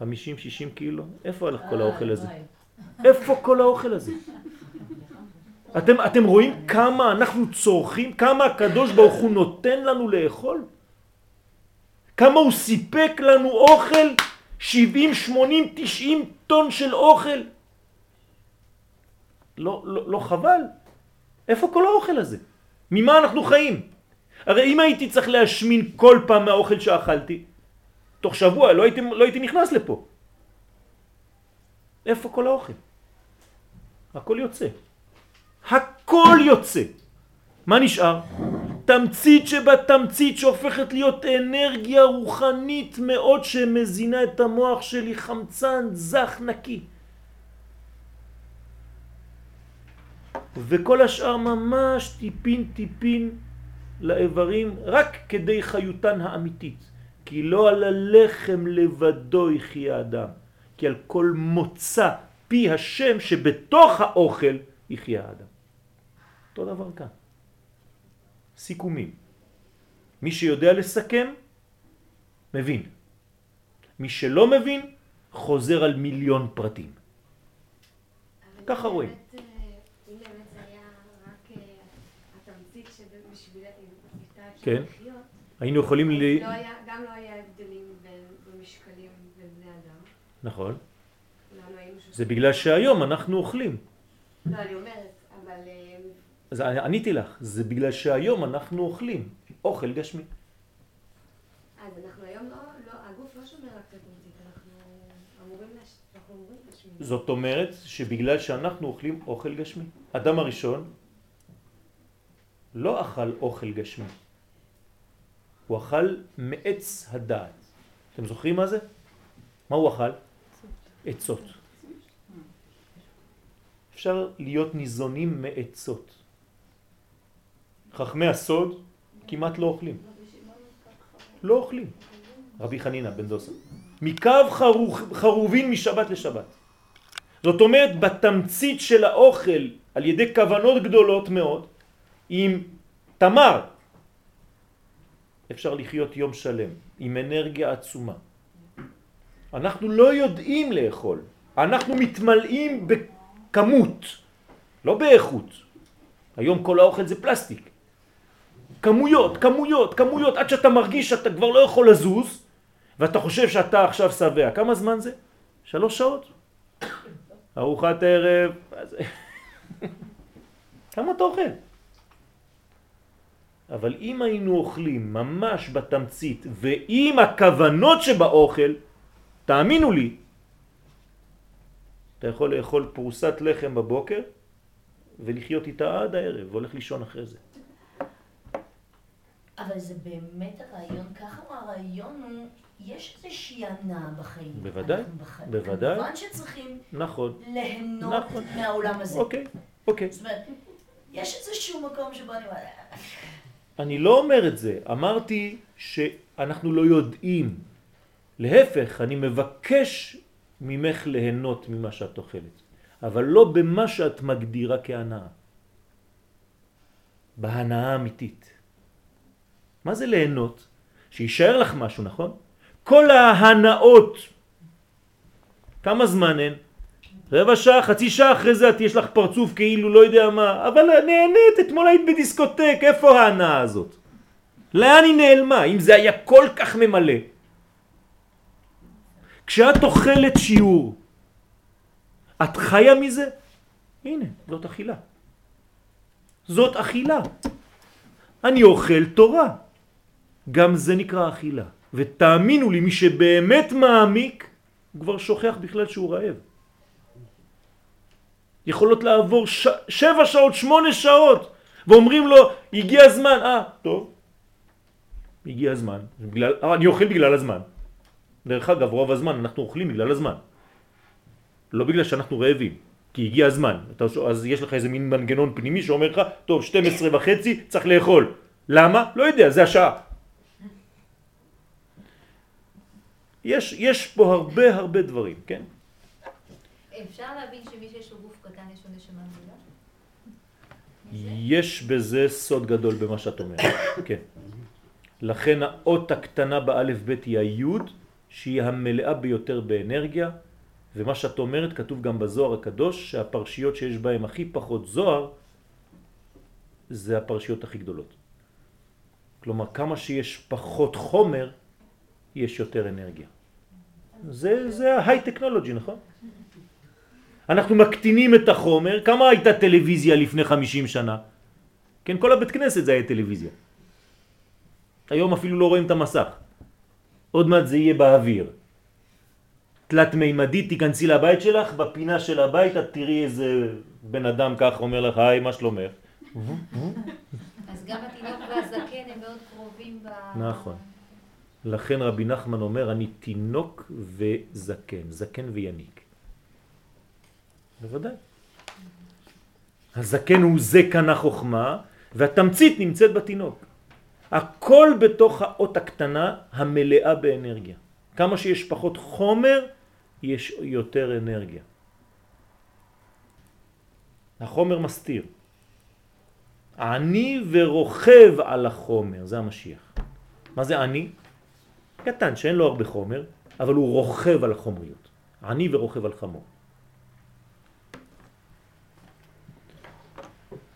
50-60 קילו? איפה הלך כל האוכל הזה? איפה כל האוכל הזה? אתם, אתם רואים כמה אנחנו צורכים, כמה הקדוש ברוך הוא נותן לנו לאכול? כמה הוא סיפק לנו אוכל 70, 80, 90 טון של אוכל. לא, לא, לא חבל? איפה כל האוכל הזה? ממה אנחנו חיים? הרי אם הייתי צריך להשמין כל פעם מהאוכל שאכלתי, תוך שבוע לא הייתי, לא הייתי נכנס לפה. איפה כל האוכל? הכל יוצא. הכל יוצא. מה נשאר? תמצית שבתמצית שהופכת להיות אנרגיה רוחנית מאוד שמזינה את המוח שלי, חמצן זך נקי. וכל השאר ממש טיפין טיפין לאיברים רק כדי חיותן האמיתית. כי לא על הלחם לבדו יחיה אדם, כי על כל מוצא פי השם שבתוך האוכל יחיה האדם. אותו דבר כאן. סיכומים. מי שיודע לסכם, מבין. מי שלא מבין, חוזר על מיליון פרטים. ככה רואים. כן. היינו יכולים ל... לא היה- גם לא היה הבדלים במשקלים בין בני אדם. נכון. זה בגלל שהיום אנחנו אוכלים. לא, אני אומרת, אבל אה, אז עניתי לך, זה בגלל שהיום אנחנו אוכלים אוכל גשמי. אז אנחנו היום לא, לא, הגוף לא שומר רק את אנחנו אמורים, לש... אנחנו אמורים להשמיע. זאת אומרת שבגלל שאנחנו אוכלים אוכל גשמי. אדם הראשון לא אכל אוכל גשמי, הוא אכל מעץ הדעת. אתם זוכרים מה זה? מה הוא אכל? עצות. אפשר להיות ניזונים מעצות. חכמי הסוד כמעט לא אוכלים. לא אוכלים. רבי חנינה בן דוסה. מקו חרוך, חרובין משבת לשבת. זאת אומרת, בתמצית של האוכל, על ידי כוונות גדולות מאוד, עם תמר, אפשר לחיות יום שלם, עם אנרגיה עצומה. אנחנו לא יודעים לאכול, אנחנו מתמלאים בכמות, לא באיכות. היום כל האוכל זה פלסטיק. כמויות, כמויות, כמויות, עד שאתה מרגיש שאתה כבר לא יכול לזוז, ואתה חושב שאתה עכשיו שבע. כמה זמן זה? שלוש שעות. ארוחת ערב? *laughs* כמה אתה אוכל? אבל אם היינו אוכלים ממש בתמצית ועם הכוונות שבאוכל, תאמינו לי, אתה יכול לאכול פרוסת לחם בבוקר ולחיות איתה עד הערב, והולך לישון אחרי זה. אבל זה באמת הרעיון, ככה הרעיון הוא, יש איזושהי הנאה בחיים. בוודאי, בוודאי. כמובן שצריכים נכון, ליהנות נכון. מהעולם הזה. אוקיי, אוקיי. זאת אומרת, יש איזשהו מקום שבו אני אני לא אומר את זה, אמרתי שאנחנו לא יודעים. להפך, אני מבקש ממך ליהנות ממה שאת אוכלת, אבל לא במה שאת מגדירה כהנאה. בהנאה האמיתית. מה זה ליהנות? שישאר לך משהו, נכון? כל ההנאות, כמה זמן הן? רבע שעה, חצי שעה אחרי זה את יש לך פרצוף כאילו לא יודע מה, אבל נהנית, אתמול היית בדיסקוטק, איפה ההנאה הזאת? לאן היא נעלמה? אם זה היה כל כך ממלא. כשאת אוכלת שיעור, את חיה מזה? הנה, זאת אכילה. זאת אכילה. אני אוכל תורה. גם זה נקרא אכילה. ותאמינו לי, מי שבאמת מעמיק, הוא כבר שוכח בכלל שהוא רעב. יכולות לעבור ש... שבע שעות, שמונה שעות, ואומרים לו, הגיע הזמן, אה, טוב, הגיע הזמן, בגלל, אה, אני אוכל בגלל הזמן. דרך אגב, רוב הזמן אנחנו אוכלים בגלל הזמן. לא בגלל שאנחנו רעבים, כי הגיע הזמן. אתה, אז יש לך איזה מין מנגנון פנימי שאומר לך, טוב, 12 וחצי, צריך לאכול. למה? לא יודע, זה השעה. יש, יש פה הרבה הרבה דברים, כן? אפשר להבין שמי שיש לו גוף קטן יש לו נשמה גדולה? יש בזה סוד גדול במה שאת אומרת, *coughs* כן. לכן האות הקטנה באלף בית היא היוד, שהיא המלאה ביותר באנרגיה, ומה שאת אומרת כתוב גם בזוהר הקדוש, שהפרשיות שיש בהן הכי פחות זוהר, זה הפרשיות הכי גדולות. כלומר, כמה שיש פחות חומר, יש יותר אנרגיה. זה, זה ההיי טכנולוגי, נכון? אנחנו מקטינים את החומר, כמה הייתה טלוויזיה לפני 50 שנה? כן, כל הבית כנסת זה היה טלוויזיה. היום אפילו לא רואים את המסך. עוד מעט זה יהיה באוויר. תלת מימדית, תיכנסי לבית שלך, בפינה של הבית את תראי איזה בן אדם כך אומר לך, היי, מה שלומך? אז גם התינוק והזקן הם מאוד קרובים ב... נכון. לכן רבי נחמן אומר, אני תינוק וזקן, זקן ויניק. בוודאי. הזקן הוא זה כאן החוכמה, והתמצית נמצאת בתינוק. הכל בתוך האות הקטנה המלאה באנרגיה. כמה שיש פחות חומר, יש יותר אנרגיה. החומר מסתיר. עני ורוכב על החומר, זה המשיח. מה זה עני? קטן, שאין לו הרבה חומר, אבל הוא רוכב על החומריות. עני ורוכב על חמור.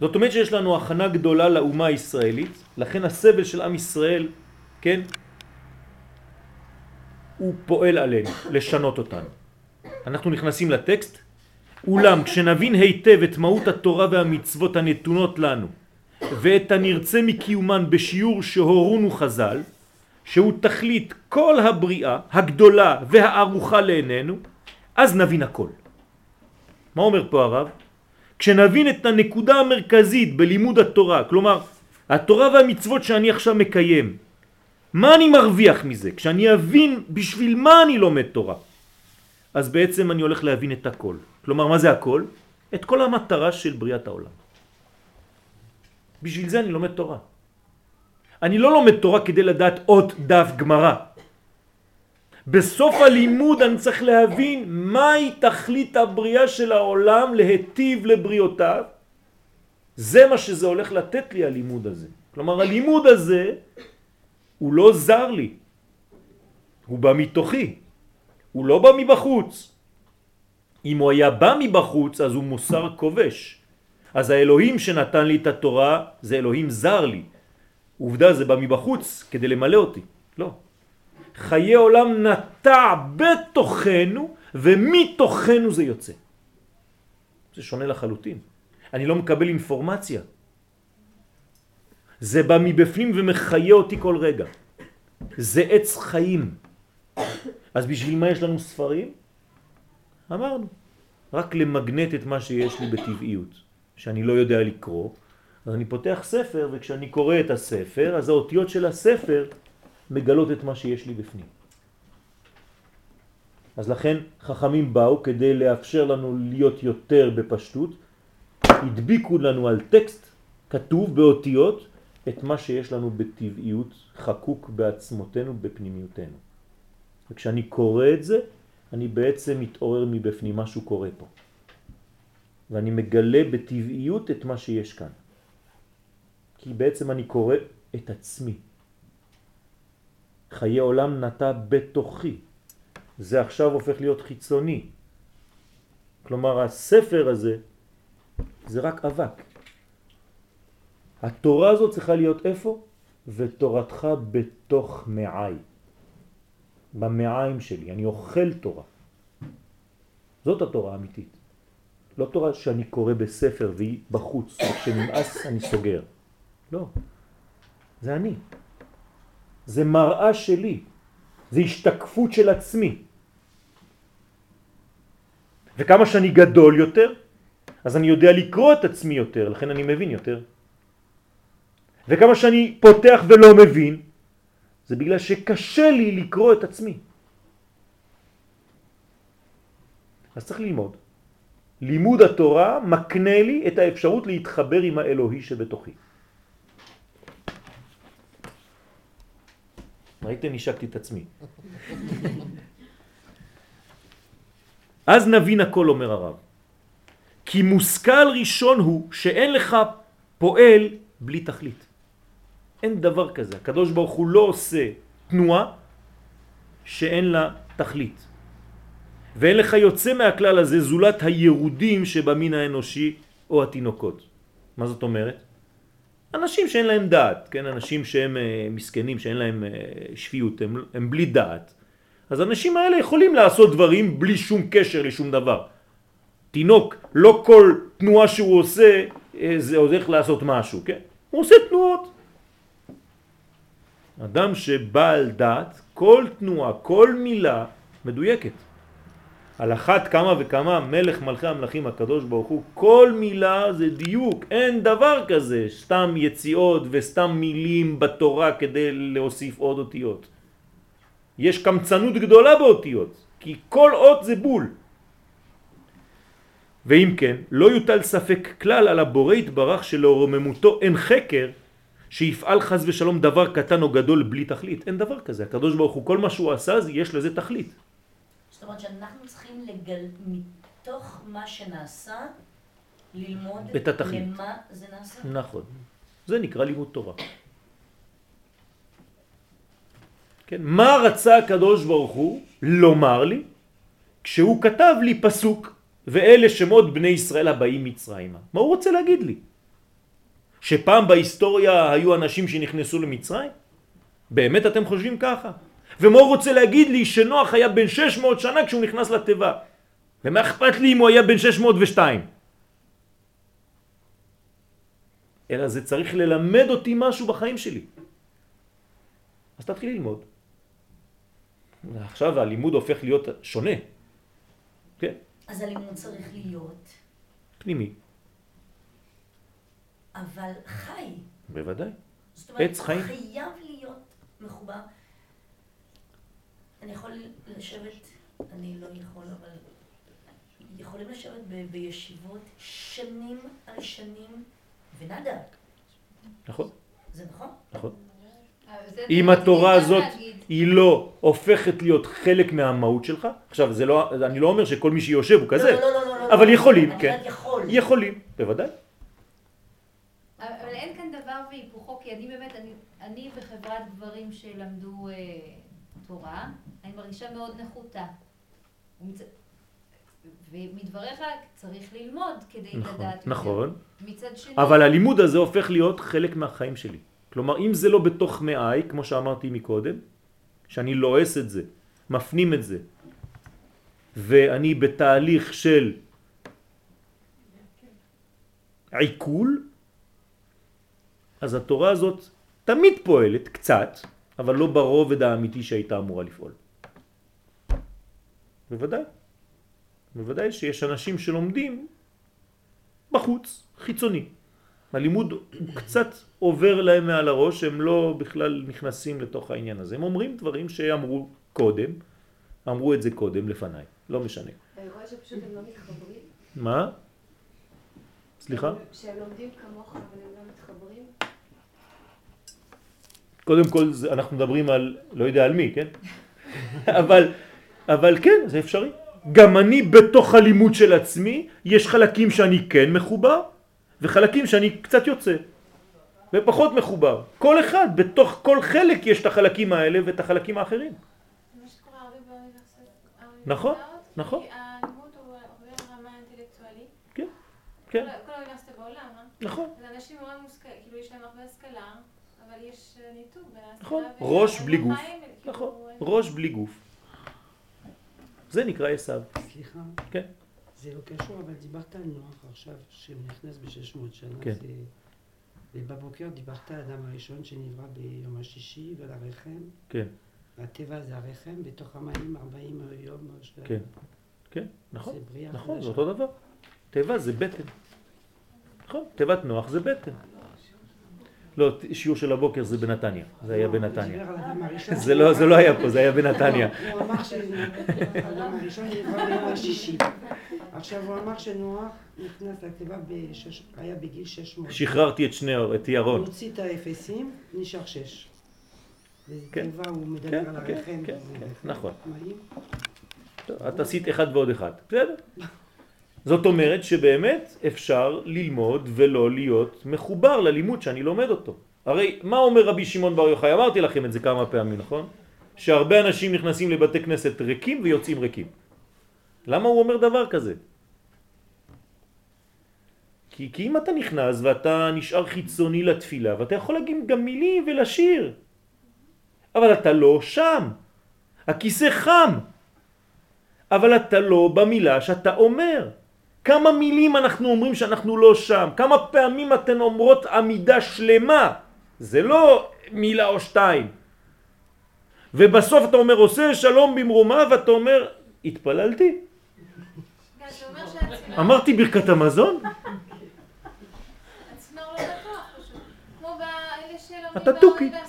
זאת אומרת שיש לנו הכנה גדולה לאומה הישראלית, לכן הסבל של עם ישראל, כן, הוא פועל עלינו, לשנות אותנו. אנחנו נכנסים לטקסט, אולם כשנבין היטב את מהות התורה והמצוות הנתונות לנו, ואת הנרצה מקיומן בשיעור שהורונו חז"ל, שהוא תכלית כל הבריאה הגדולה והארוחה לעינינו, אז נבין הכל. מה אומר פה הרב? כשנבין את הנקודה המרכזית בלימוד התורה, כלומר, התורה והמצוות שאני עכשיו מקיים, מה אני מרוויח מזה? כשאני אבין בשביל מה אני לומד תורה, אז בעצם אני הולך להבין את הכל. כלומר, מה זה הכל? את כל המטרה של בריאת העולם. בשביל זה אני לומד תורה. אני לא לומד תורה כדי לדעת עוד דף גמרא. בסוף הלימוד אני צריך להבין מהי תכלית הבריאה של העולם להטיב לבריאותיו. זה מה שזה הולך לתת לי הלימוד הזה. כלומר הלימוד הזה הוא לא זר לי, הוא בא מתוכי, הוא לא בא מבחוץ. אם הוא היה בא מבחוץ אז הוא מוסר כובש. אז האלוהים שנתן לי את התורה זה אלוהים זר לי. עובדה זה בא מבחוץ כדי למלא אותי. לא. חיי עולם נטע בתוכנו ומתוכנו זה יוצא. זה שונה לחלוטין. אני לא מקבל אינפורמציה. זה בא מבפנים ומחיה אותי כל רגע. זה עץ חיים. אז בשביל מה יש לנו ספרים? אמרנו, רק למגנט את מה שיש לי בטבעיות, שאני לא יודע לקרוא, אז אני פותח ספר, וכשאני קורא את הספר, אז האותיות של הספר מגלות את מה שיש לי בפנים. אז לכן חכמים באו כדי לאפשר לנו להיות יותר בפשטות, הדביקו לנו על טקסט כתוב באותיות את מה שיש לנו בטבעיות חקוק בעצמותינו, בפנימיותנו. וכשאני קורא את זה, אני בעצם מתעורר מבפנים, משהו קורה פה. ואני מגלה בטבעיות את מה שיש כאן. כי בעצם אני קורא את עצמי. חיי עולם נטע בתוכי. זה עכשיו הופך להיות חיצוני. כלומר הספר הזה זה רק אבק. התורה הזאת צריכה להיות איפה? ותורתך בתוך מעי. במעיים שלי, אני אוכל תורה. זאת התורה האמיתית. לא תורה שאני קורא בספר והיא בחוץ, וכשנמאס אני סוגר. לא, זה אני. זה מראה שלי, זה השתקפות של עצמי. וכמה שאני גדול יותר, אז אני יודע לקרוא את עצמי יותר, לכן אני מבין יותר. וכמה שאני פותח ולא מבין, זה בגלל שקשה לי לקרוא את עצמי. אז צריך ללמוד. לימוד התורה מקנה לי את האפשרות להתחבר עם האלוהי שבתוכי. ראיתם? נשקתי את עצמי. אז נבין הכל, אומר הרב. כי מושכל ראשון הוא שאין לך פועל בלי תכלית. אין דבר כזה. הקדוש ברוך הוא לא עושה תנועה שאין לה תכלית. ואין לך יוצא מהכלל הזה זולת הירודים שבמין האנושי או התינוקות. מה זאת אומרת? אנשים שאין להם דעת, כן? אנשים שהם uh, מסכנים, שאין להם uh, שפיות, הם, הם בלי דעת. אז האנשים האלה יכולים לעשות דברים בלי שום קשר לשום דבר. תינוק, לא כל תנועה שהוא עושה אה, זה הולך לעשות משהו, כן? הוא עושה תנועות. אדם שבעל דעת, כל תנועה, כל מילה מדויקת. על אחת כמה וכמה מלך מלכי המלכים הקדוש ברוך הוא, כל מילה זה דיוק, אין דבר כזה, סתם יציאות וסתם מילים בתורה כדי להוסיף עוד אותיות. יש קמצנות גדולה באותיות, כי כל אות זה בול. ואם כן, לא יוטל ספק כלל על הבורא יתברך שלרוממותו אין חקר שיפעל חז ושלום דבר קטן או גדול בלי תכלית. אין דבר כזה. הקדוש ברוך הוא, כל מה שהוא עשה, יש לזה תכלית. זאת אומרת שאנחנו צריכים לגל... מתוך מה שנעשה, ללמוד את התכלית. למה זה נעשה. נכון. זה נקרא לימוד תורה. כן, מה רצה הקדוש ברוך הוא לומר לי כשהוא כתב לי פסוק ואלה שמות בני ישראל הבאים מצרימה? מה הוא רוצה להגיד לי? שפעם בהיסטוריה היו אנשים שנכנסו למצרים? באמת אתם חושבים ככה? ומה הוא רוצה להגיד לי שנוח היה בן 600 שנה כשהוא נכנס לתיבה? ומה אכפת לי אם הוא היה בן 602? אלא זה צריך ללמד אותי משהו בחיים שלי. אז תתחיל ללמוד. עכשיו הלימוד הופך להיות שונה. כן, אז הלימוד צריך להיות, פנימי. אבל חי. בוודאי. זאת אומרת, עץ חיים. חייב להיות מחובר. אני יכול לשבת, אני לא יכול, אבל יכולים לשבת ב- בישיבות שנים על שנים ונדה. נכון, זה נכון? נכון. אם זה התורה הזאת. היא לא הופכת להיות חלק מהמהות שלך, עכשיו זה לא, אני לא אומר שכל מי שיושב הוא כזה, לא, לא, לא, לא, לא, אבל לא. יכולים, כן. יכול. יכולים, בוודאי. אבל אין כאן דבר והיפוכו, כי אני באמת, אני, אני בחברת גברים שלמדו אה, תורה, אני מרגישה מאוד נחותה. ומצ... ומדבריך צריך ללמוד כדי נכון, לדעת. נכון. מצד שני, אבל הלימוד הזה הופך להיות חלק מהחיים שלי. כלומר, אם זה לא בתוך מאי, כמו שאמרתי מקודם, שאני לועס את זה, מפנים את זה, ואני בתהליך של עיכול, אז התורה הזאת תמיד פועלת, קצת, אבל לא ברובד האמיתי שהייתה אמורה לפעול. בוודאי. בוודאי שיש אנשים שלומדים בחוץ, חיצוני. הלימוד הוא קצת עובר להם מעל הראש, הם לא בכלל נכנסים לתוך העניין הזה. הם אומרים דברים שאמרו קודם, אמרו את זה קודם לפניי, לא משנה. אני רואה שפשוט הם לא מתחברים. מה? סליחה? שהם לומדים כמוך אבל הם לא מתחברים. קודם כל אנחנו מדברים על, לא יודע על מי, כן? *laughs* אבל, אבל כן, זה אפשרי. גם אני בתוך הלימוד של עצמי, יש חלקים שאני כן מחובר, וחלקים שאני קצת יוצא, ופחות מחובר. כל אחד, בתוך כל חלק יש את החלקים האלה ואת החלקים האחרים. נכון, נכון. כן, כן, כל- כל האוניברסיטה בעולם, אה? נכון. זה אנשים מאוד מושכלים, כאילו יש להם הרבה השכלה, אבל יש אה, ניתוק בין ההשכלה נכון, ראש בלי גוף. כאילו, נכון, הם- ראש בלי גוף. זה נקרא עשיו, סליחה, כן. זה לא קשור, אבל דיברת על נוח עכשיו, שנכנס ב-600 שנה. כן. זה... ובבוקר דיברת על האדם הראשון שנברא ביום השישי ועל הרחם. כן, הטבע זה הרחם, בתוך המים 40 יום. כן, כן, נכון, זה בריאה נכון, זה. אותו דבר. תיבה זה בטן. נכון, תיבת נוח זה בטן. לא, שיעור של הבוקר זה בנתניה, זה היה לא, בנתניה. זה לא, זה לא היה פה, זה היה בנתניה. הוא אמר שהאדם הראשון נברא ביום השישי. עכשיו הוא אמר שנוח נכנס לתיבה, בשש- היה בגיל 600. שחררתי את שני, את ירון. הוא הוציא את האפסים, נשאר שש. כן. כן, על כן. כן. כן, נכון. את עשית אחד ועוד אחד, בסדר. זאת אומרת שבאמת אפשר ללמוד ולא להיות מחובר ללימוד שאני לומד אותו. הרי מה אומר רבי שמעון בר יוחאי? אמרתי לכם את זה כמה פעמים, נכון? שהרבה אנשים נכנסים לבתי כנסת ריקים ויוצאים ריקים. למה הוא אומר דבר כזה? כי, כי אם אתה נכנס ואתה נשאר חיצוני לתפילה ואתה יכול להגיד גם מילים ולשיר אבל אתה לא שם הכיסא חם, אבל אתה לא במילה שאתה אומר. כמה מילים אנחנו אומרים שאנחנו לא שם? כמה פעמים אתן אומרות עמידה שלמה? זה לא מילה או שתיים. ובסוף אתה אומר עושה שלום במרומה ואתה אומר התפללתי. אמרתי ברכת המזון? לא אתה תוכי. אה,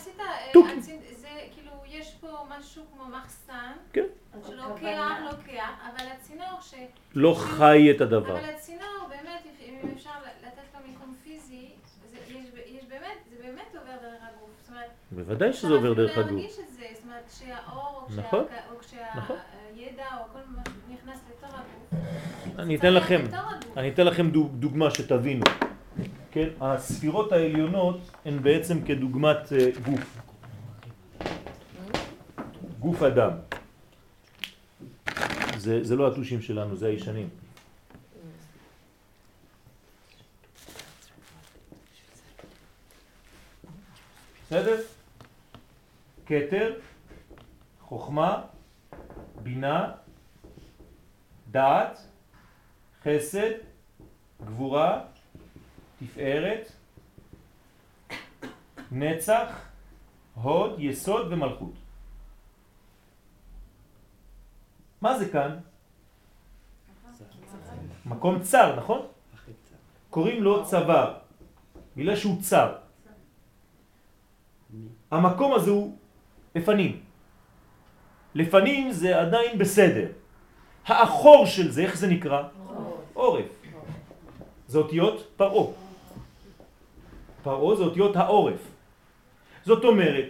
תוכי. זה כאילו, יש פה משהו כמו מחסן, כן. שלוקח, לוקח, אבל הצינור ש... לא חי את הדבר. אבל הצינור, באמת, אם אפשר לתת לו מיקום פיזי, זה- יש יש באמת, זה באמת עובר דרך הגוף. זאת אומרת, בוודאי שזה עובר דרך הגוף. להרגיש את זה, זאת אומרת, כשהאור, או נכון. כשה- או נכון. כשהידע, או כל מה שנכנס לתוך הגוף. אני אתן לכם. אני אתן לכם דוג- דוגמה שתבינו. כן, הספירות העליונות הן בעצם כדוגמת אה, גוף. גוף אדם. זה, זה לא הטושים שלנו, זה הישנים. בסדר? כתר, חוכמה, בינה, דעת, חסד, גבורה, תפארת, נצח, הוד, יסוד ומלכות. מה זה כאן? מקום צר, נכון? קוראים לו צוואר, בגלל שהוא צר. המקום הזה הוא לפנים. לפנים זה עדיין בסדר. האחור של זה, איך זה נקרא? עורף. זה אותיות פרעה. פרעה זה אותיות העורף. זאת אומרת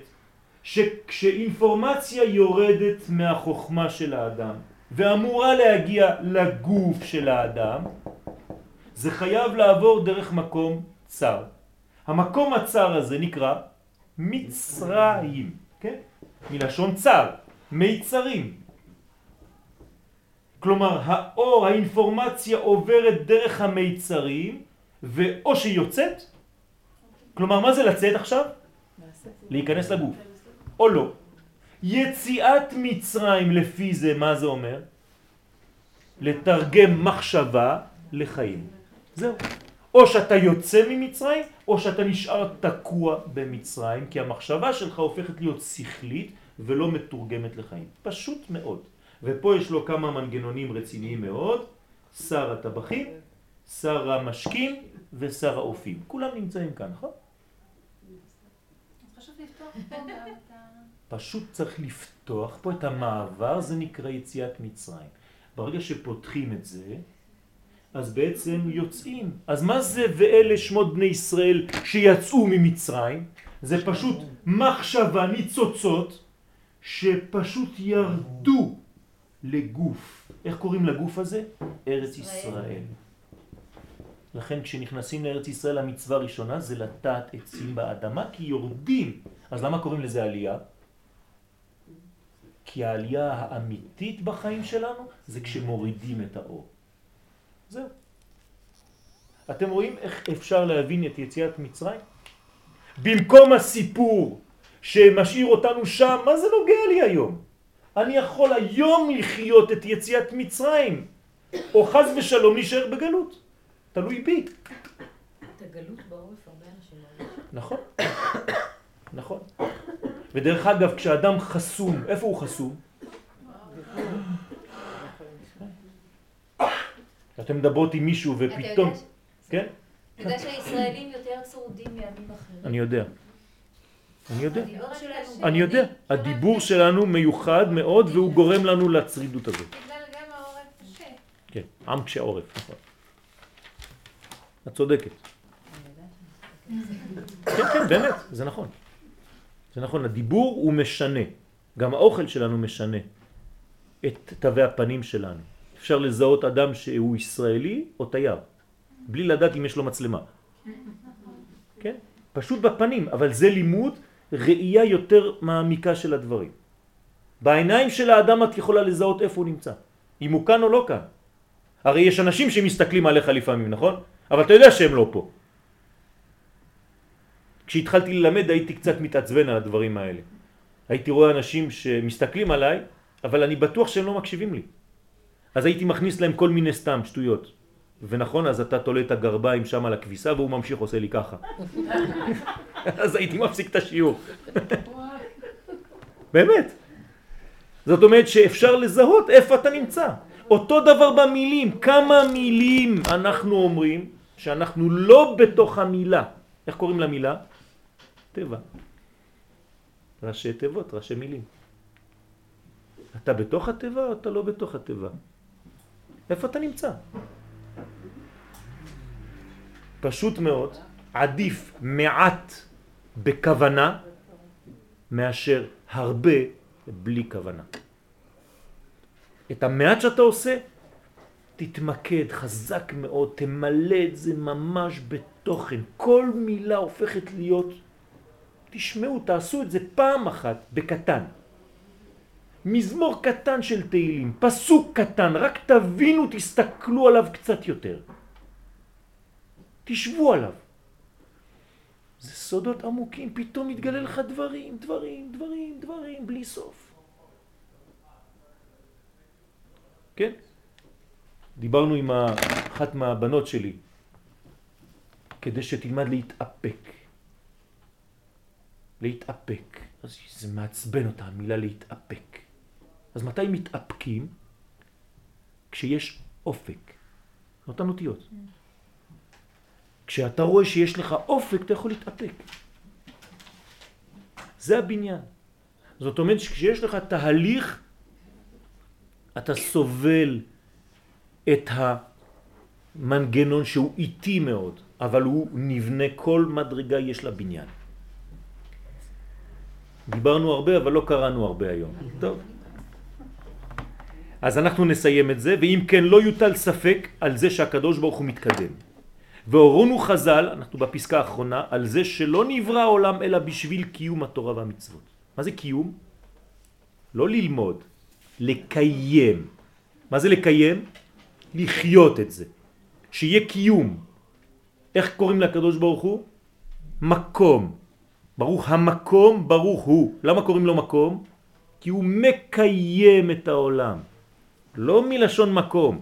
שכשאינפורמציה יורדת מהחוכמה של האדם ואמורה להגיע לגוף של האדם, זה חייב לעבור דרך מקום צר. המקום הצר הזה נקרא מצרים, כן? מלשון צר, מיצרים. כלומר, האור, האינפורמציה עוברת דרך המיצרים, ואו שהיא יוצאת, כלומר, מה זה לצאת עכשיו? להיכנס לגוף, או לא. יציאת מצרים לפי זה, מה זה אומר? לתרגם מחשבה לחיים. זהו. או שאתה יוצא ממצרים, או שאתה נשאר תקוע במצרים, כי המחשבה שלך הופכת להיות שכלית ולא מתורגמת לחיים. פשוט מאוד. ופה יש לו כמה מנגנונים רציניים מאוד, שר הטבחים, שר המשקים ושר האופים. כולם נמצאים כאן, נכון? חשוב לפתוח. פשוט צריך לפתוח פה את המעבר, זה נקרא יציאת מצרים. ברגע שפותחים את זה, אז בעצם יוצאים. אז מה זה ואלה שמות בני ישראל שיצאו ממצרים? זה פשוט מחשבה, ניצוצות, שפשוט ירדו לגוף. איך קוראים לגוף הזה? ארץ ישראל. לכן כשנכנסים לארץ ישראל המצווה הראשונה זה לטעת עצים באדמה כי יורדים. אז למה קוראים לזה עלייה? כי העלייה האמיתית בחיים שלנו זה כשמורידים את האור. זהו. אתם רואים איך אפשר להבין את יציאת מצרים? במקום הסיפור שמשאיר אותנו שם, מה זה נוגע לי היום? אני יכול היום לחיות את יציאת מצרים, או חז ושלום להישאר בגלות. תלוי בי. את הגלות בעורף הרבה אנשים. נכון, *coughs* נכון. ודרך אגב, כשאדם חסום, איפה הוא חסום? אתם מדברות עם מישהו ופתאום... כן? אתה יודע שהישראלים יותר צרודים מעמים אחרים? אני יודע. אני יודע. אני יודע. הדיבור שלנו מיוחד מאוד והוא גורם לנו לצרידות הזאת. בגלל גם העורף קשה. כן, עם קשה עורף, נכון. את צודקת. כן, כן, באמת, זה נכון. זה נכון, הדיבור הוא משנה. גם האוכל שלנו משנה את תווי הפנים שלנו. אפשר לזהות אדם שהוא ישראלי או תייר, בלי לדעת אם יש לו מצלמה. כן? פשוט בפנים, אבל זה לימוד ראייה יותר מעמיקה של הדברים. בעיניים של האדם את יכולה לזהות איפה הוא נמצא, אם הוא כאן או לא כאן. הרי יש אנשים שמסתכלים עליך לפעמים, נכון? אבל אתה יודע שהם לא פה. כשהתחלתי ללמד הייתי קצת מתעצבן על הדברים האלה. הייתי רואה אנשים שמסתכלים עליי אבל אני בטוח שהם לא מקשיבים לי. אז הייתי מכניס להם כל מיני סתם שטויות. ונכון, אז אתה תולה את הגרביים שם על הכביסה והוא ממשיך עושה לי ככה. *laughs* אז הייתי מפסיק את השיעור. *laughs* באמת. זאת אומרת שאפשר לזהות איפה אתה נמצא. אותו דבר במילים, כמה מילים אנחנו אומרים שאנחנו לא בתוך המילה. איך קוראים למילה? טבע. ראשי תיבות, ראשי מילים. אתה בתוך התיבה או אתה לא בתוך התיבה? איפה אתה נמצא? פשוט מאוד, עדיף מעט בכוונה מאשר הרבה בלי כוונה. את המעט שאתה עושה, תתמקד חזק מאוד, תמלא את זה ממש בתוכן. כל מילה הופכת להיות, תשמעו, תעשו את זה פעם אחת, בקטן. מזמור קטן של תהילים, פסוק קטן, רק תבינו, תסתכלו עליו קצת יותר. תשבו עליו. זה סודות עמוקים, פתאום מתגלה לך דברים, דברים, דברים, דברים, בלי סוף. כן? דיברנו עם אחת מהבנות שלי, כדי שתלמד להתאפק. להתאפק. אז זה מעצבן אותה, המילה להתאפק. אז מתי מתאפקים? כשיש אופק. אותן אותיות. כשאתה רואה שיש לך אופק, אתה יכול להתאפק. זה הבניין. זאת אומרת שכשיש לך תהליך, אתה סובל את המנגנון שהוא איטי מאוד, אבל הוא נבנה, כל מדרגה יש לה בניין. דיברנו הרבה, אבל לא קראנו הרבה היום. טוב. אז אנחנו נסיים את זה, ואם כן לא יוטל ספק על זה שהקדוש ברוך הוא מתקדם. והורונו חז"ל, אנחנו בפסקה האחרונה, על זה שלא נברא העולם אלא בשביל קיום התורה והמצוות. מה זה קיום? לא ללמוד, לקיים. מה זה לקיים? לחיות את זה. שיהיה קיום. איך קוראים לקדוש ברוך הוא? מקום. ברוך המקום, ברוך הוא. למה קוראים לו מקום? כי הוא מקיים את העולם. לא מלשון מקום.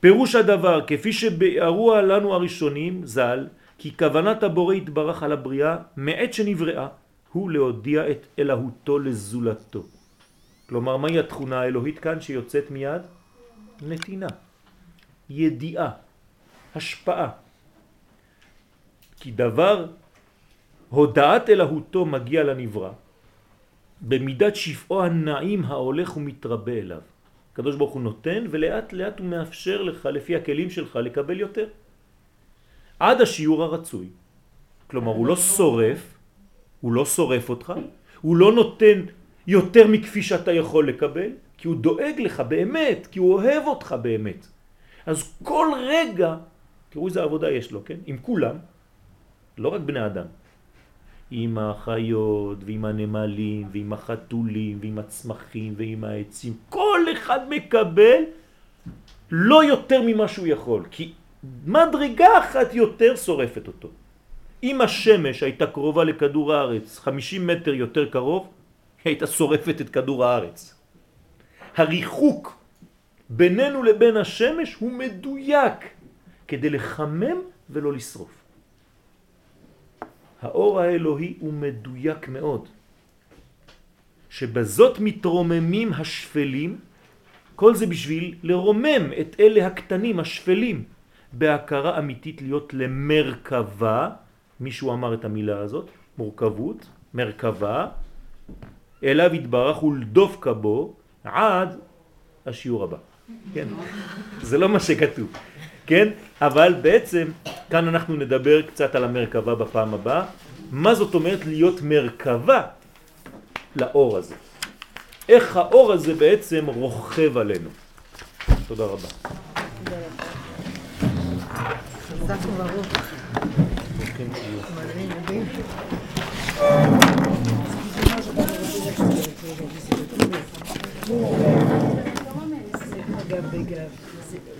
פירוש הדבר, כפי שביארו לנו הראשונים, ז"ל, כי כוונת הבורא התברך על הבריאה מעת שנבראה, הוא להודיע את אלוהותו לזולתו. כלומר, מהי התכונה האלוהית כאן שיוצאת מיד? נתינה, ידיעה, השפעה. כי דבר הודעת אלוהותו מגיע לנברא במידת שפעו הנעים ההולך ומתרבה אליו. הקדוש ברוך הוא נותן ולאט לאט הוא מאפשר לך לפי הכלים שלך לקבל יותר. עד השיעור הרצוי. כלומר הוא לא שורף, הוא לא שורף אותך, הוא לא נותן יותר מכפי שאתה יכול לקבל, כי הוא דואג לך באמת, כי הוא אוהב אותך באמת. אז כל רגע, תראו איזה עבודה יש לו, כן? עם כולם, לא רק בני אדם, עם החיות ועם הנמלים ועם החתולים ועם הצמחים ועם העצים. כל אחד מקבל לא יותר ממה שהוא יכול, כי מדרגה אחת יותר שורפת אותו. אם השמש הייתה קרובה לכדור הארץ 50 מטר יותר קרוב, היא הייתה שורפת את כדור הארץ. הריחוק בינינו לבין השמש הוא מדויק כדי לחמם ולא לשרוף. האור האלוהי הוא מדויק מאוד, שבזאת מתרוממים השפלים, כל זה בשביל לרומם את אלה הקטנים, השפלים, בהכרה אמיתית להיות למרכבה, מישהו אמר את המילה הזאת, מורכבות, מרכבה, אליו יתברך ולדוף כבו עד השיעור הבא. כן, זה לא מה שכתוב. כן? אבל בעצם כאן אנחנו נדבר קצת על המרכבה בפעם הבאה. מה זאת אומרת להיות מרכבה לאור הזה? איך האור הזה בעצם רוכב עלינו? תודה רבה. גב בגב.